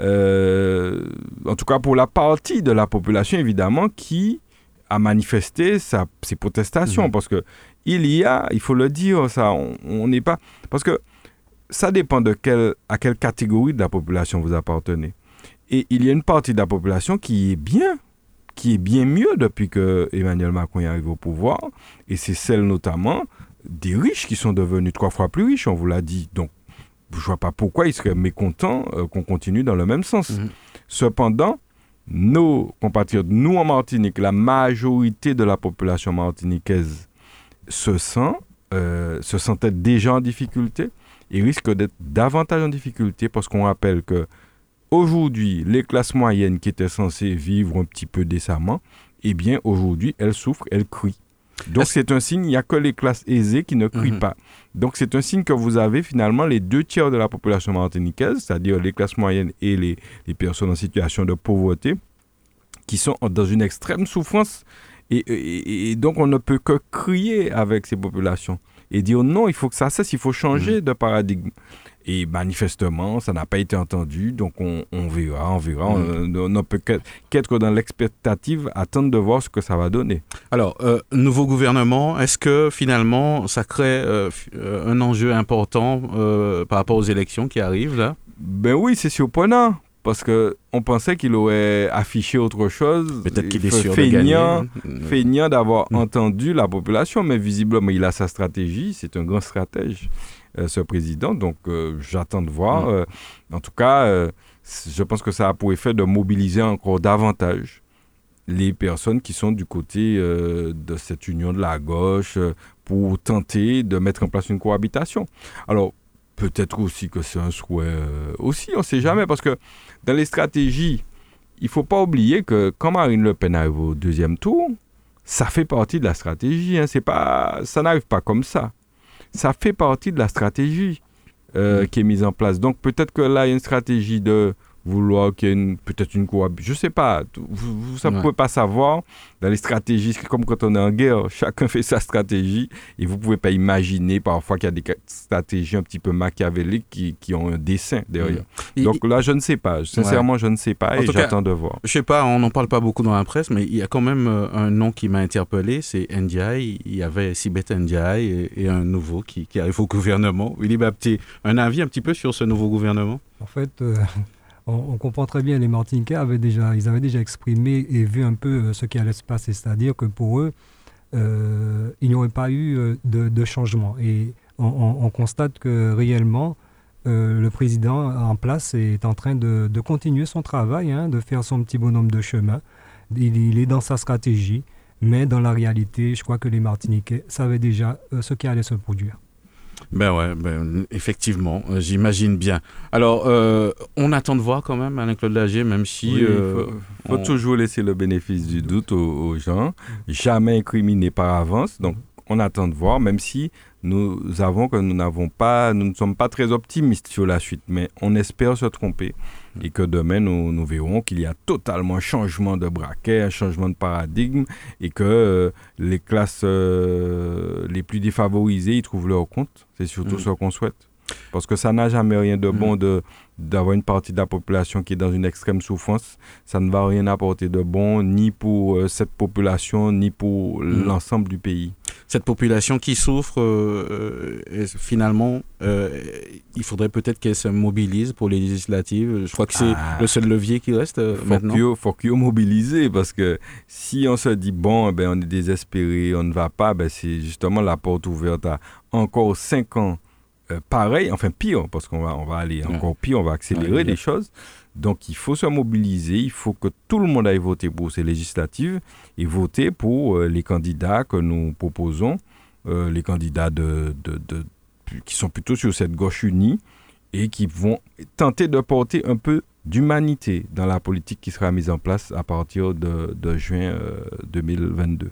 Euh, en tout cas pour la partie de la population, évidemment, qui a manifesté sa, ses protestations. Mhm. Parce que il y a, il faut le dire, ça, on n'est pas... Parce que ça dépend de quelle, à quelle catégorie de la population vous appartenez. Et il y a une partie de la population qui est bien, qui est bien mieux depuis que Emmanuel Macron est arrivé au pouvoir. Et c'est celle notamment des riches qui sont devenus trois fois plus riches, on vous l'a dit. Donc, je ne vois pas pourquoi ils seraient mécontents euh, qu'on continue dans le même sens. Mhm. Cependant, nos compatriotes, nous en Martinique, la majorité de la population martiniquaise se sent, euh, se sentait déjà en difficulté et risque d'être davantage en difficulté parce qu'on rappelle que aujourd'hui, les classes moyennes qui étaient censées vivre un petit peu décemment, eh bien aujourd'hui, elles souffrent, elles crient. Donc c'est un signe, il n'y a que les classes aisées qui ne crient mhm. pas. Donc c'est un signe que vous avez finalement les deux tiers de la population martiniquaise, c'est-à-dire les classes moyennes et les, personnes en situation de pauvreté, qui sont dans une extrême souffrance. Et, donc on ne peut que crier avec ces populations et dire non, il faut que ça cesse, il faut changer mhm. de paradigme. Et manifestement, ça n'a pas été entendu, donc on, verra, on verra. Mm. On, ne peut qu'être dans l'expectative, attendre de voir ce que ça va donner. Alors, euh, nouveau gouvernement, est-ce que finalement ça crée euh, un enjeu important euh, par rapport aux élections qui arrivent là? Ben oui, c'est surprenant. Parce qu'on pensait qu'il aurait affiché autre chose. Peut-être qu'il est sûr feignant, de Feignant d'avoir mm. entendu la population, mais visiblement, il a sa stratégie. C'est un grand stratège. Euh, ce président. Donc, euh, j'attends de voir. Mm. Euh, en tout cas, je pense que ça a pour effet de mobiliser encore davantage les personnes qui sont du côté de cette union de la gauche pour tenter de mettre en place une cohabitation. Alors, peut-être aussi que c'est un souhait aussi, on ne sait jamais, parce que dans les stratégies, il ne faut pas oublier que quand Marine Le Pen arrive au deuxième tour, ça fait partie de la stratégie. Hein, c'est pas, ça n'arrive pas comme ça ça fait partie de la stratégie euh, mm. qui est mise en place. Donc peut-être que là, il y a une stratégie de vouloir qu'il y ait peut-être une cohabitation. Je ne sais pas. Vous, ça ne pouvez pas savoir. Dans les stratégies, c'est comme quand on est en guerre, [LAUGHS] chacun fait sa stratégie et vous ne pouvez pas imaginer parfois qu'il y a des stratégies un petit peu machiavéliques qui, qui ont un dessin derrière. Mm. Donc là, je ne sais pas. Sincèrement, je ne sais pas et j'attends de voir. Je ne sais pas, on n'en parle pas beaucoup dans la presse, mais il y a quand même euh, un nom qui m'a interpellé, c'est NDI. Il y avait Sibet NDI et, un nouveau qui, qui, arrive au gouvernement. Willy Bapti, un avis un petit peu sur ce nouveau gouvernement? En fait... Euh, [LAUGHS] on, comprend très bien, les Martiniquais avaient déjà, déjà exprimé et vu un peu euh, ce qui allait se passer, c'est-à-dire que pour eux, euh, il n'y aurait pas eu euh, de, changement. Et on, constate que réellement, le président en place est en train de, continuer son travail, hein, de faire son petit bonhomme de chemin. Il, est dans sa stratégie, mais dans la réalité, je crois que les Martiniquais savaient déjà ce qui allait se produire. Ben ouais, ben, effectivement, euh, j'imagine bien. Alors, euh, on attend de voir quand même Alain-Claude Lagier, même si... il euh, faut, toujours laisser le bénéfice du doute aux, gens, jamais incriminer par avance. Donc, on attend de voir, même si nous avons que nous n'avons pas, nous ne sommes pas très optimistes sur la suite, mais on espère se tromper et que demain nous, nous verrons qu'il y a totalement un changement de braquet, un changement de paradigme et que euh, les classes euh, les plus défavorisées y trouvent leur compte. C'est surtout mm. ce qu'on souhaite. Parce que ça n'a jamais rien de bon de d'avoir une partie de la population qui est dans une extrême souffrance. Ça ne va rien apporter de bon ni pour euh, cette population, ni pour l'ensemble du pays. Cette population qui souffre, euh, euh, finalement, il faudrait peut-être qu'elle se mobilise pour les législatives. Je crois que c'est ah. le seul levier qui reste maintenant. Il faut qu'il mobiliser parce que si on se dit, bon, eh ben, on est désespéré, on ne va pas, ben, c'est justement la porte ouverte à encore cinq ans euh, pareil, enfin pire, parce qu'on va, on va aller encore pire, on va accélérer les choses. Donc il faut se mobiliser, il faut que tout le monde aille voter pour ces législatives et voter pour euh, les candidats que nous proposons, euh, les candidats qui sont plutôt sur cette gauche unie et qui vont tenter de porter un peu d'humanité dans la politique qui sera mise en place à partir de, de juin 2022.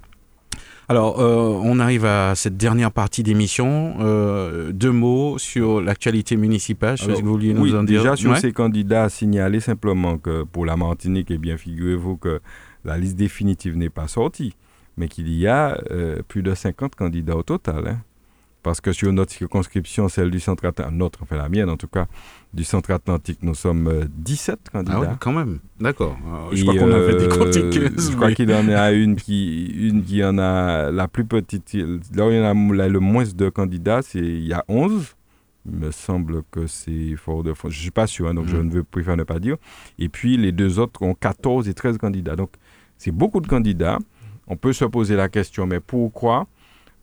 Alors, euh, on arrive à cette dernière partie d'émission. Euh, deux mots sur l'actualité municipale. Je sais que vous vouliez nous en dire. Déjà, sur ces candidats, signaler simplement que pour la Martinique, eh bien, figurez-vous que la liste définitive n'est pas sortie, mais qu'il y a euh, plus de 50 candidats au total. Hein. Parce que sur notre circonscription, celle du centre-atlantique, notre, enfin la mienne en tout cas, du centre-atlantique, nous sommes 17 euh, candidats. Ah oui, quand même. D'accord. Euh, je crois qu'on avait des comptes 15. Je crois qu'il y en a une qui, une qui en a la plus petite. Là où il y en a le moins de candidats, c'est il y a 11. Il me semble que c'est fort de France. Je ne suis pas sûr, hein, donc je mm. ne veux préfère ne pas dire. Et puis les deux autres ont 14 et 13 candidats. Donc c'est beaucoup de candidats. On peut se poser la question, mais pourquoi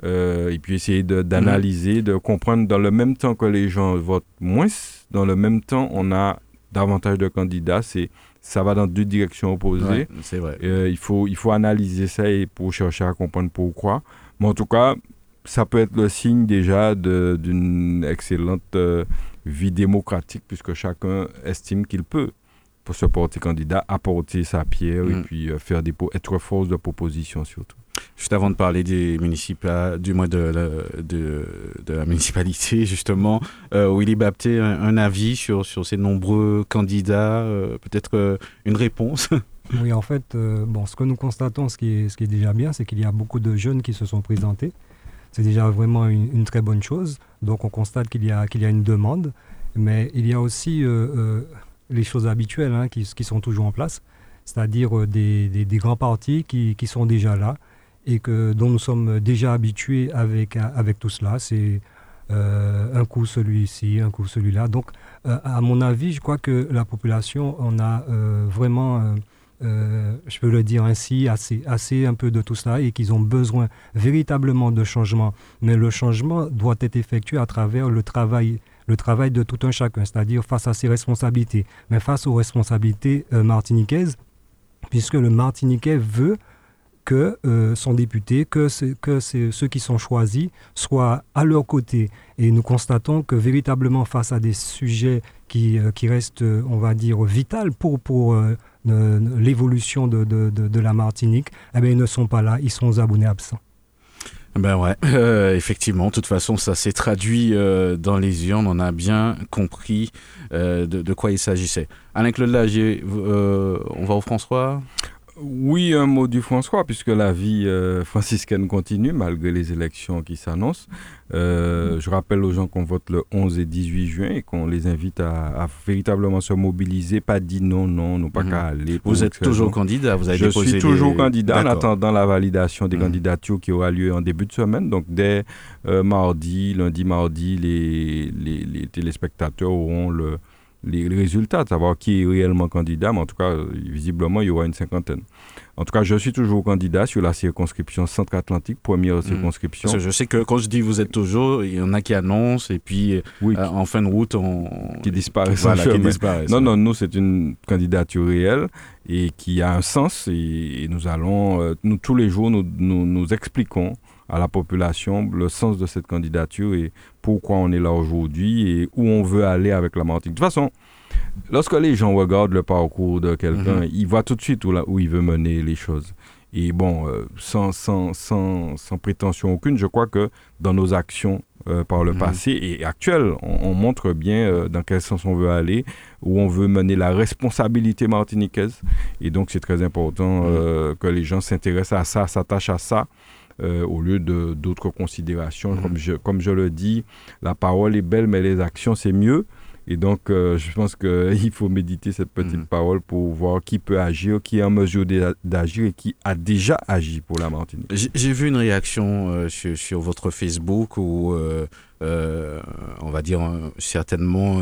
euh, et puis essayer d'analyser, de, comprendre dans le même temps que les gens votent moins, dans le même temps, on a davantage de candidats. C'est ça va dans deux directions opposées. c'est vrai. Euh, il, faut, il faut analyser ça et pour chercher à comprendre pourquoi. Mais en tout cas, ça peut être le signe déjà d'une excellente euh, vie démocratique puisque chacun estime qu'il peut pour se porter candidat, apporter sa pierre et mm. puis faire des être force de proposition surtout. Juste avant de parler des municipales, du moins de la, de, la municipalité, [LAUGHS] justement, euh, Willy Bapté, un, avis sur, sur ces nombreux candidats, euh, peut-être euh, une réponse? [LAUGHS] Oui, en fait, bon, ce que nous constatons, ce qui est, ce qui est déjà bien, c'est qu'il y a beaucoup de jeunes qui se sont présentés. C'est déjà vraiment une, très bonne chose. Donc on constate qu'il y, a, qu'il y a une demande, mais il y a aussi les choses habituelles hein, qui, sont toujours en place, c'est-à-dire des, des, grands partis qui, sont déjà là et que, dont nous sommes déjà habitués avec, avec tout cela. C'est euh, un coup celui-ci, un coup celui-là. Donc, euh, à mon avis, je crois que la population en a euh, vraiment, je peux le dire ainsi, assez, assez un peu de tout cela et qu'ils ont besoin véritablement de changement. Mais le changement doit être effectué à travers le travail le travail de tout un chacun, c'est-à-dire face à ses responsabilités, mais face aux responsabilités martiniquaises, puisque le Martiniquais veut que euh, son député, que, ceux qui sont choisis soient à leur côté. Et nous constatons que véritablement face à des sujets qui, euh, restent, on va dire, vitaux pour, euh, l'évolution de, la Martinique, eh bien, ils ne sont pas là, ils sont abonnés absents. Ben ouais, [LAUGHS] effectivement, de toute façon, ça s'est traduit dans les urnes, on a bien compris de, quoi il s'agissait. Alain-Claude Lagier, on va au François? Oui, un mot du François, puisque la vie euh, franciscaine continue malgré les élections qui s'annoncent. Euh, je rappelle aux gens qu'on vote le 11 et 18 juin et qu'on les invite à, véritablement se mobiliser, pas dire non, non, non pas mhm. qu'à aller. Vous êtes toujours candidat, vous avez Je suis toujours candidat en attendant la validation des mhm. candidatures qui aura lieu en début de semaine. Donc dès euh, mardi, lundi, mardi, les, les téléspectateurs auront le les, résultats, de savoir qui est réellement candidat, mais en tout cas, visiblement, il y aura une cinquantaine. En tout cas, je suis toujours candidat sur la circonscription Centre-Atlantique, première hmm. circonscription. je sais que quand je dis vous êtes toujours, il y en a qui annoncent et puis oui, euh, en fin de route, on... qui disparaissent. Voilà, qui disparaissent. Non, non, nous, c'est une candidature réelle et qui a un sens et, nous allons, euh, nous, tous les jours, nous, nous, nous expliquons à la population le sens de cette candidature et pourquoi on est là aujourd'hui et où on veut aller avec la Martinique. De toute façon, lorsque les gens regardent le parcours de quelqu'un, mhm. ils voient tout de suite où, là, où il veut mener les choses. Et bon, euh, sans, sans, sans, sans, prétention aucune, je crois que dans nos actions euh, par le mhm. passé et actuelles, on, montre bien euh, dans quel sens on veut aller, où on veut mener la responsabilité martiniquaise. Et donc, c'est très important mhm. que les gens s'intéressent à ça, s'attachent à ça au lieu de d'autres considérations. Comme, je, comme je le dis, la parole est belle, mais les actions, c'est mieux. Et donc, euh, je pense qu'il [LAUGHS] faut méditer cette petite mhm. parole pour voir qui peut agir, qui est en mesure d'agir et qui a déjà agi pour la Martinique. J'ai vu une réaction euh, sur, votre Facebook où, euh, on va dire certainement,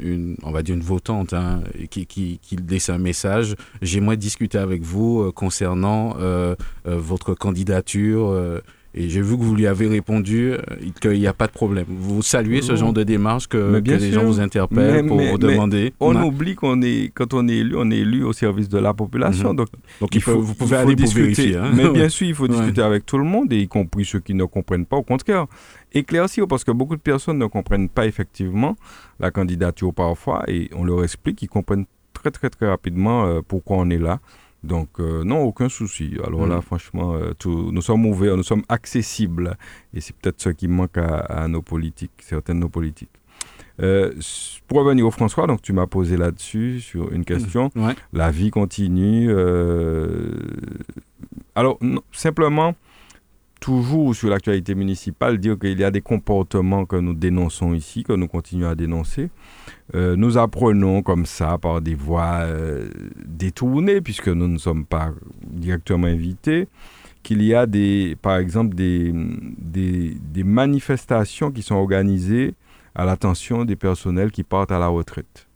une, on va dire une votante hein, qui, qui, qui, laisse un message. J'aimerais discuter avec vous concernant votre candidature et j'ai vu que vous lui avez répondu euh, qu'il n'y a pas de problème. Vous saluez ce genre de démarche que, que les gens vous interpellent pour vous demander. on oublie qu'on est, quand on est élu, on est élu au service de la population. Mhm. Donc, donc il faut, vous pouvez aller discuter. Vérifier, hein. Mais bien sûr, il faut discuter avec tout le monde, et y compris ceux qui ne comprennent pas. Au contraire, éclaircir, parce que beaucoup de personnes ne comprennent pas effectivement la candidature parfois, et on leur explique, ils comprennent très très très rapidement euh, pourquoi on est là. Donc, euh, non, aucun souci. Alors là, mm. franchement, euh, nous sommes ouverts, nous sommes accessibles. Et c'est peut-être ce qui manque à, nos politiques, certaines de nos politiques. Euh, pour revenir au François, donc tu m'as posé là-dessus sur une question. Mm. La vie continue. Alors, simplement, toujours sur l'actualité municipale, dire qu'il y a des comportements que nous dénonçons ici, que nous continuons à dénoncer. Euh, nous apprenons comme ça par des voies euh, détournées, puisque nous ne sommes pas directement invités, qu'il y a des, par exemple des, des, manifestations qui sont organisées à l'attention des personnels qui partent à la retraite.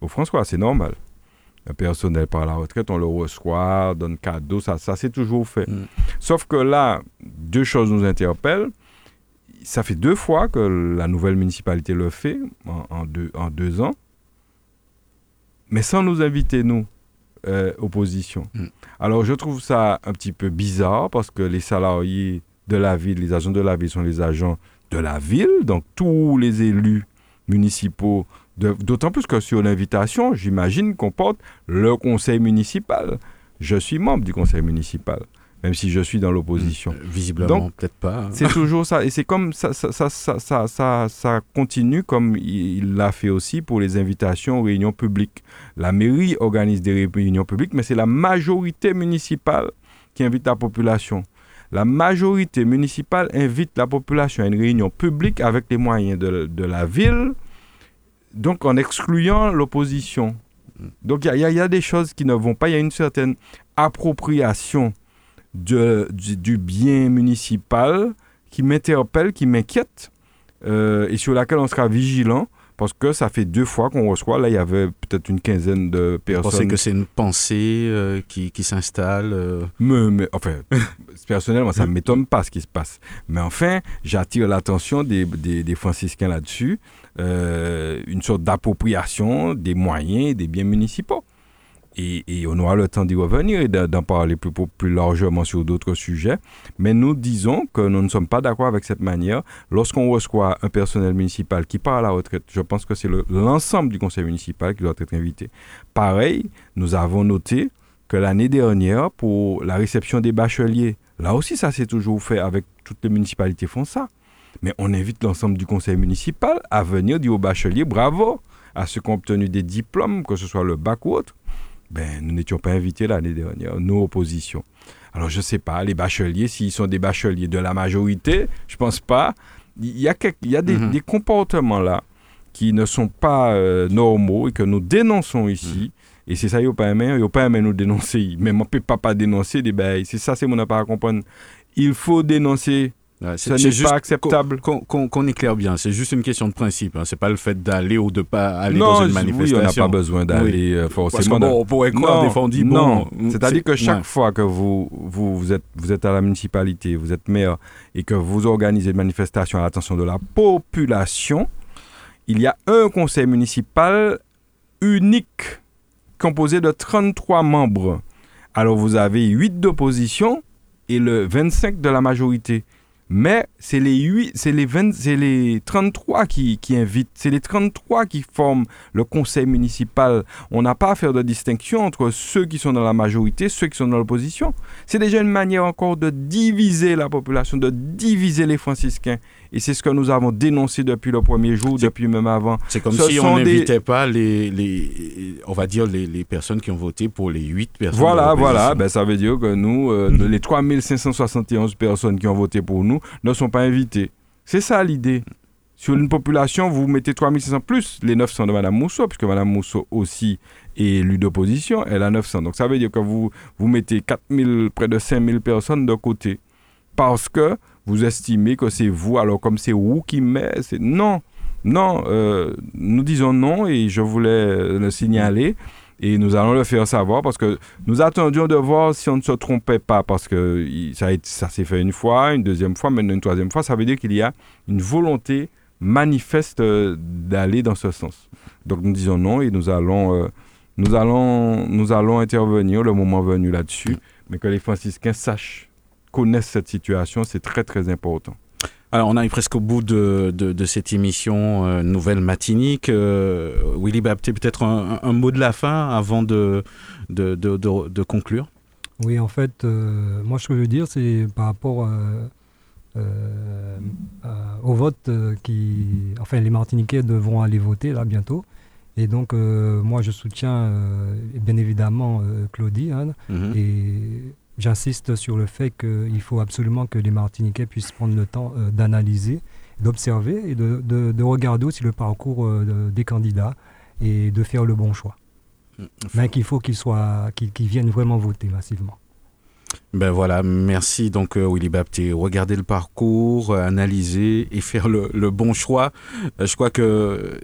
Au François, c'est normal personnel par la retraite, on le reçoit, donne cadeau, ça, ça c'est toujours fait. Mm. Sauf que là, deux choses nous interpellent. Ça fait deux fois que la nouvelle municipalité le fait, en, deux, en deux ans, mais sans nous inviter, nous, euh, opposition. Mm. Alors je trouve ça un petit peu bizarre parce que les salariés de la ville, les agents de la ville sont les agents de la ville, donc tous les élus municipaux D'autant plus que sur l'invitation, j'imagine qu'on porte le conseil municipal. Je suis membre du conseil municipal, même si je suis dans l'opposition. Euh, visiblement, peut-être pas. Hein. C'est toujours ça. Et c'est comme ça ça, ça, ça, ça, ça, continue comme il l'a fait aussi pour les invitations aux réunions publiques. La mairie organise des réunions publiques, mais c'est la majorité municipale qui invite la population. La majorité municipale invite la population à une réunion publique avec les moyens de, de la ville donc en excluant l'opposition. Donc il y, y, a des choses qui ne vont pas, il y a une certaine appropriation de, du, bien municipal qui m'interpelle, qui m'inquiète euh, et sur laquelle on sera vigilant parce que ça fait deux fois qu'on reçoit. Là, il y avait peut-être une quinzaine de personnes. Vous pensez que c'est une pensée euh, qui, qui s'installe euh? mais, mais, enfin, [LAUGHS] personnellement, ça ne m'étonne pas ce qui se passe. Mais enfin, j'attire l'attention des, des, des franciscains là-dessus. Euh, une sorte d'appropriation des moyens des biens municipaux. Et, on aura le temps d'y revenir et d'en parler plus, plus largement sur d'autres sujets. Mais nous disons que nous ne sommes pas d'accord avec cette manière. Lorsqu'on reçoit un personnel municipal qui part à la retraite, je pense que c'est l'ensemble du conseil municipal qui doit être invité. Pareil, nous avons noté que l'année dernière, pour la réception des bacheliers, là aussi ça s'est toujours fait avec toutes les municipalités font ça. Mais on invite l'ensemble du conseil municipal à venir dire aux bacheliers bravo à ceux qui ont obtenu des diplômes, que ce soit le bac ou autre. Ben, nous n'étions pas invités l'année dernière, nos oppositions. Alors, je ne sais pas, les bacheliers, s'ils sont des bacheliers de la majorité, je ne pense pas. Il y a, il y a des, mhm. des, comportements là qui ne sont pas euh, normaux et que nous dénonçons ici. Mhm. Et c'est ça, il n'y a pas aimé, il pas nous dénoncer. Mais on ne peut pas, dénoncer des ben, C'est ça, c'est mon pas à comprendre. Il faut dénoncer ce n'est pas acceptable. Qu'on éclaire bien, c'est juste une question de principe. Hein. C'est pas le fait d'aller ou de pas aller dans une manifestation. Oui, on n'a pas besoin d'aller euh, forcément. Parce on pourrait croire défendu. non, c'est-à-dire que chaque fois que vous, vous, vous, êtes, vous êtes à la municipalité, vous êtes maire et que vous organisez une manifestation à l'attention de la population, il y a un conseil municipal unique composé de 33 membres. Alors vous avez 8 d'opposition et le 25 de la majorité. Mais c'est les 8, c'est les 20, c'est les 33 qui, qui invitent, c'est les 33 qui forment le conseil municipal. On n'a pas à faire de distinction entre ceux qui sont dans la majorité, ceux qui sont dans l'opposition. C'est déjà une manière encore de diviser la population, de diviser les franciscains. Et c'est ce que nous avons dénoncé depuis le premier jour, depuis même avant. C'est comme si on n'invitait pas les, les, on va dire, les, les, personnes qui ont voté pour les 8 personnes. Voilà, voilà. Ben, ça veut dire que nous, euh, mm-hmm. les 3571 personnes qui ont voté pour nous ne sont pas invitées. C'est ça l'idée. Sur une population, vous mettez 3500 plus les 900 de Mme Mousseau, puisque Mme Mousseau aussi est élue d'opposition, elle a 900. Donc ça veut dire que vous, vous mettez 4000, près de 5000 personnes de côté. Parce que vous estimez que c'est vous, alors comme c'est vous qui met, c'est non, non, euh, nous disons non et je voulais le signaler et nous allons le faire savoir parce que nous attendions de voir si on ne se trompait pas parce que ça, s'est fait une fois, une deuxième fois, maintenant une troisième fois, ça veut dire qu'il y a une volonté manifeste euh, d'aller dans ce sens. Donc nous disons non et nous allons, euh, nous allons, nous allons intervenir le moment venu là-dessus, mais que les franciscains sachent connaissent cette situation, c'est très très important. Alors, on arrive presque au bout de, de, cette émission euh, Nouvelle Matinique. Euh, Willy Bapté, peut-être un, mot de la fin avant de, de, de conclure? Oui, en fait, euh, moi, ce que je veux dire, c'est par rapport au vote qui. Enfin, les Martiniquais devront aller voter là bientôt. Et donc, moi, je soutiens bien évidemment Claudie. Hein, mhm. Et J'insiste sur le fait qu'il faut absolument que les Martiniquais puissent prendre le temps euh, d'analyser, d'observer et de, regarder aussi le parcours euh, des candidats et de faire le bon choix. Mm, Mais qu'il faut qu'ils qu'ils viennent vraiment voter massivement. Ben voilà, merci donc euh, Willy Bapté. Regardez le parcours, euh, analyser et [LAUGHS] faire le, bon choix. Euh, je crois que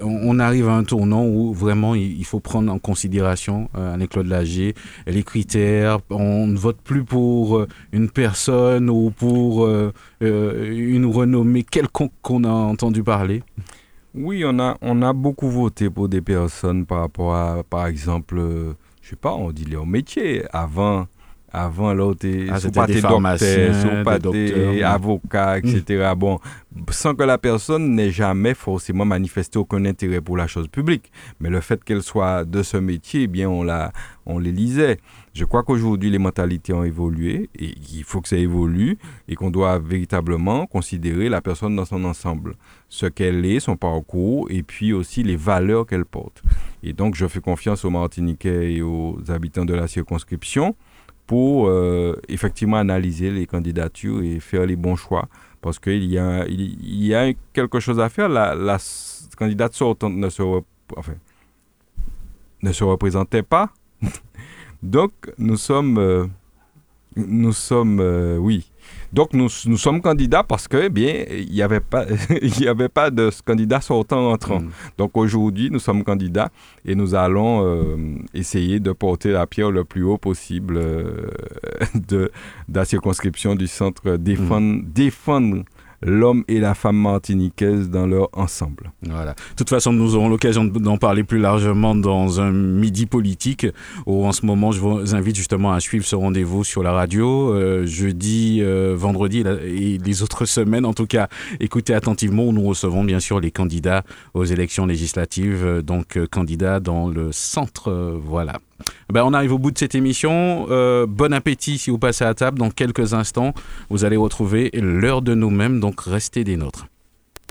on arrive à un tournant où vraiment il, faut prendre en considération avec Claude Lagier les critères. On ne vote plus pour une personne ou pour une renommée quelconque qu'on a entendu parler. Oui, on a, on a beaucoup voté pour des personnes par rapport à, par exemple, je sais pas, on dit leur métier. Avant, avant, l'autre, ah, pas des docteurs, pas des avocats, etc. Mm. Bon, sans que la personne n'ait jamais forcément manifesté aucun intérêt pour la chose publique. Mais le fait qu'elle soit de ce métier, eh bien, on, la, on les lisait. Je crois qu'aujourd'hui, les mentalités ont évolué et il faut que ça évolue et qu'on doit véritablement considérer la personne dans son ensemble. Ce qu'elle est, son parcours et puis aussi les valeurs qu'elle porte. Et donc, je fais confiance aux Martiniquais et aux habitants de la circonscription pour euh, effectivement analyser les candidatures et faire les bons choix. Parce qu'il y a, il, y a quelque chose à faire. La, candidate sortante ne se, enfin, ne se représentait pas. [LAUGHS] Donc, nous sommes, euh, nous sommes, euh, oui, donc nous, nous sommes candidats parce que, eh bien, il n'y avait, pas, [LAUGHS] il avait pas de candidat sortant entrant. Mm. Donc aujourd'hui, nous sommes candidats et nous allons euh, essayer de porter la pierre le plus haut possible euh, [LAUGHS] de, la circonscription du centre, défendre, mm. défendre l'homme et la femme martiniquaise dans leur ensemble. Voilà. De toute façon, nous aurons l'occasion d'en parler plus largement dans un midi politique, où en ce moment, je vous invite justement à suivre ce rendez-vous sur la radio, euh, jeudi, euh, vendredi et les autres semaines. En tout cas, écoutez attentivement, où nous recevons bien sûr les candidats aux élections législatives, euh, donc candidats dans le centre. voilà. Ben, on arrive au bout de cette émission. Euh, bon appétit si vous passez à table. Dans quelques instants, vous allez retrouver l'heure de nous-mêmes, donc restez des nôtres.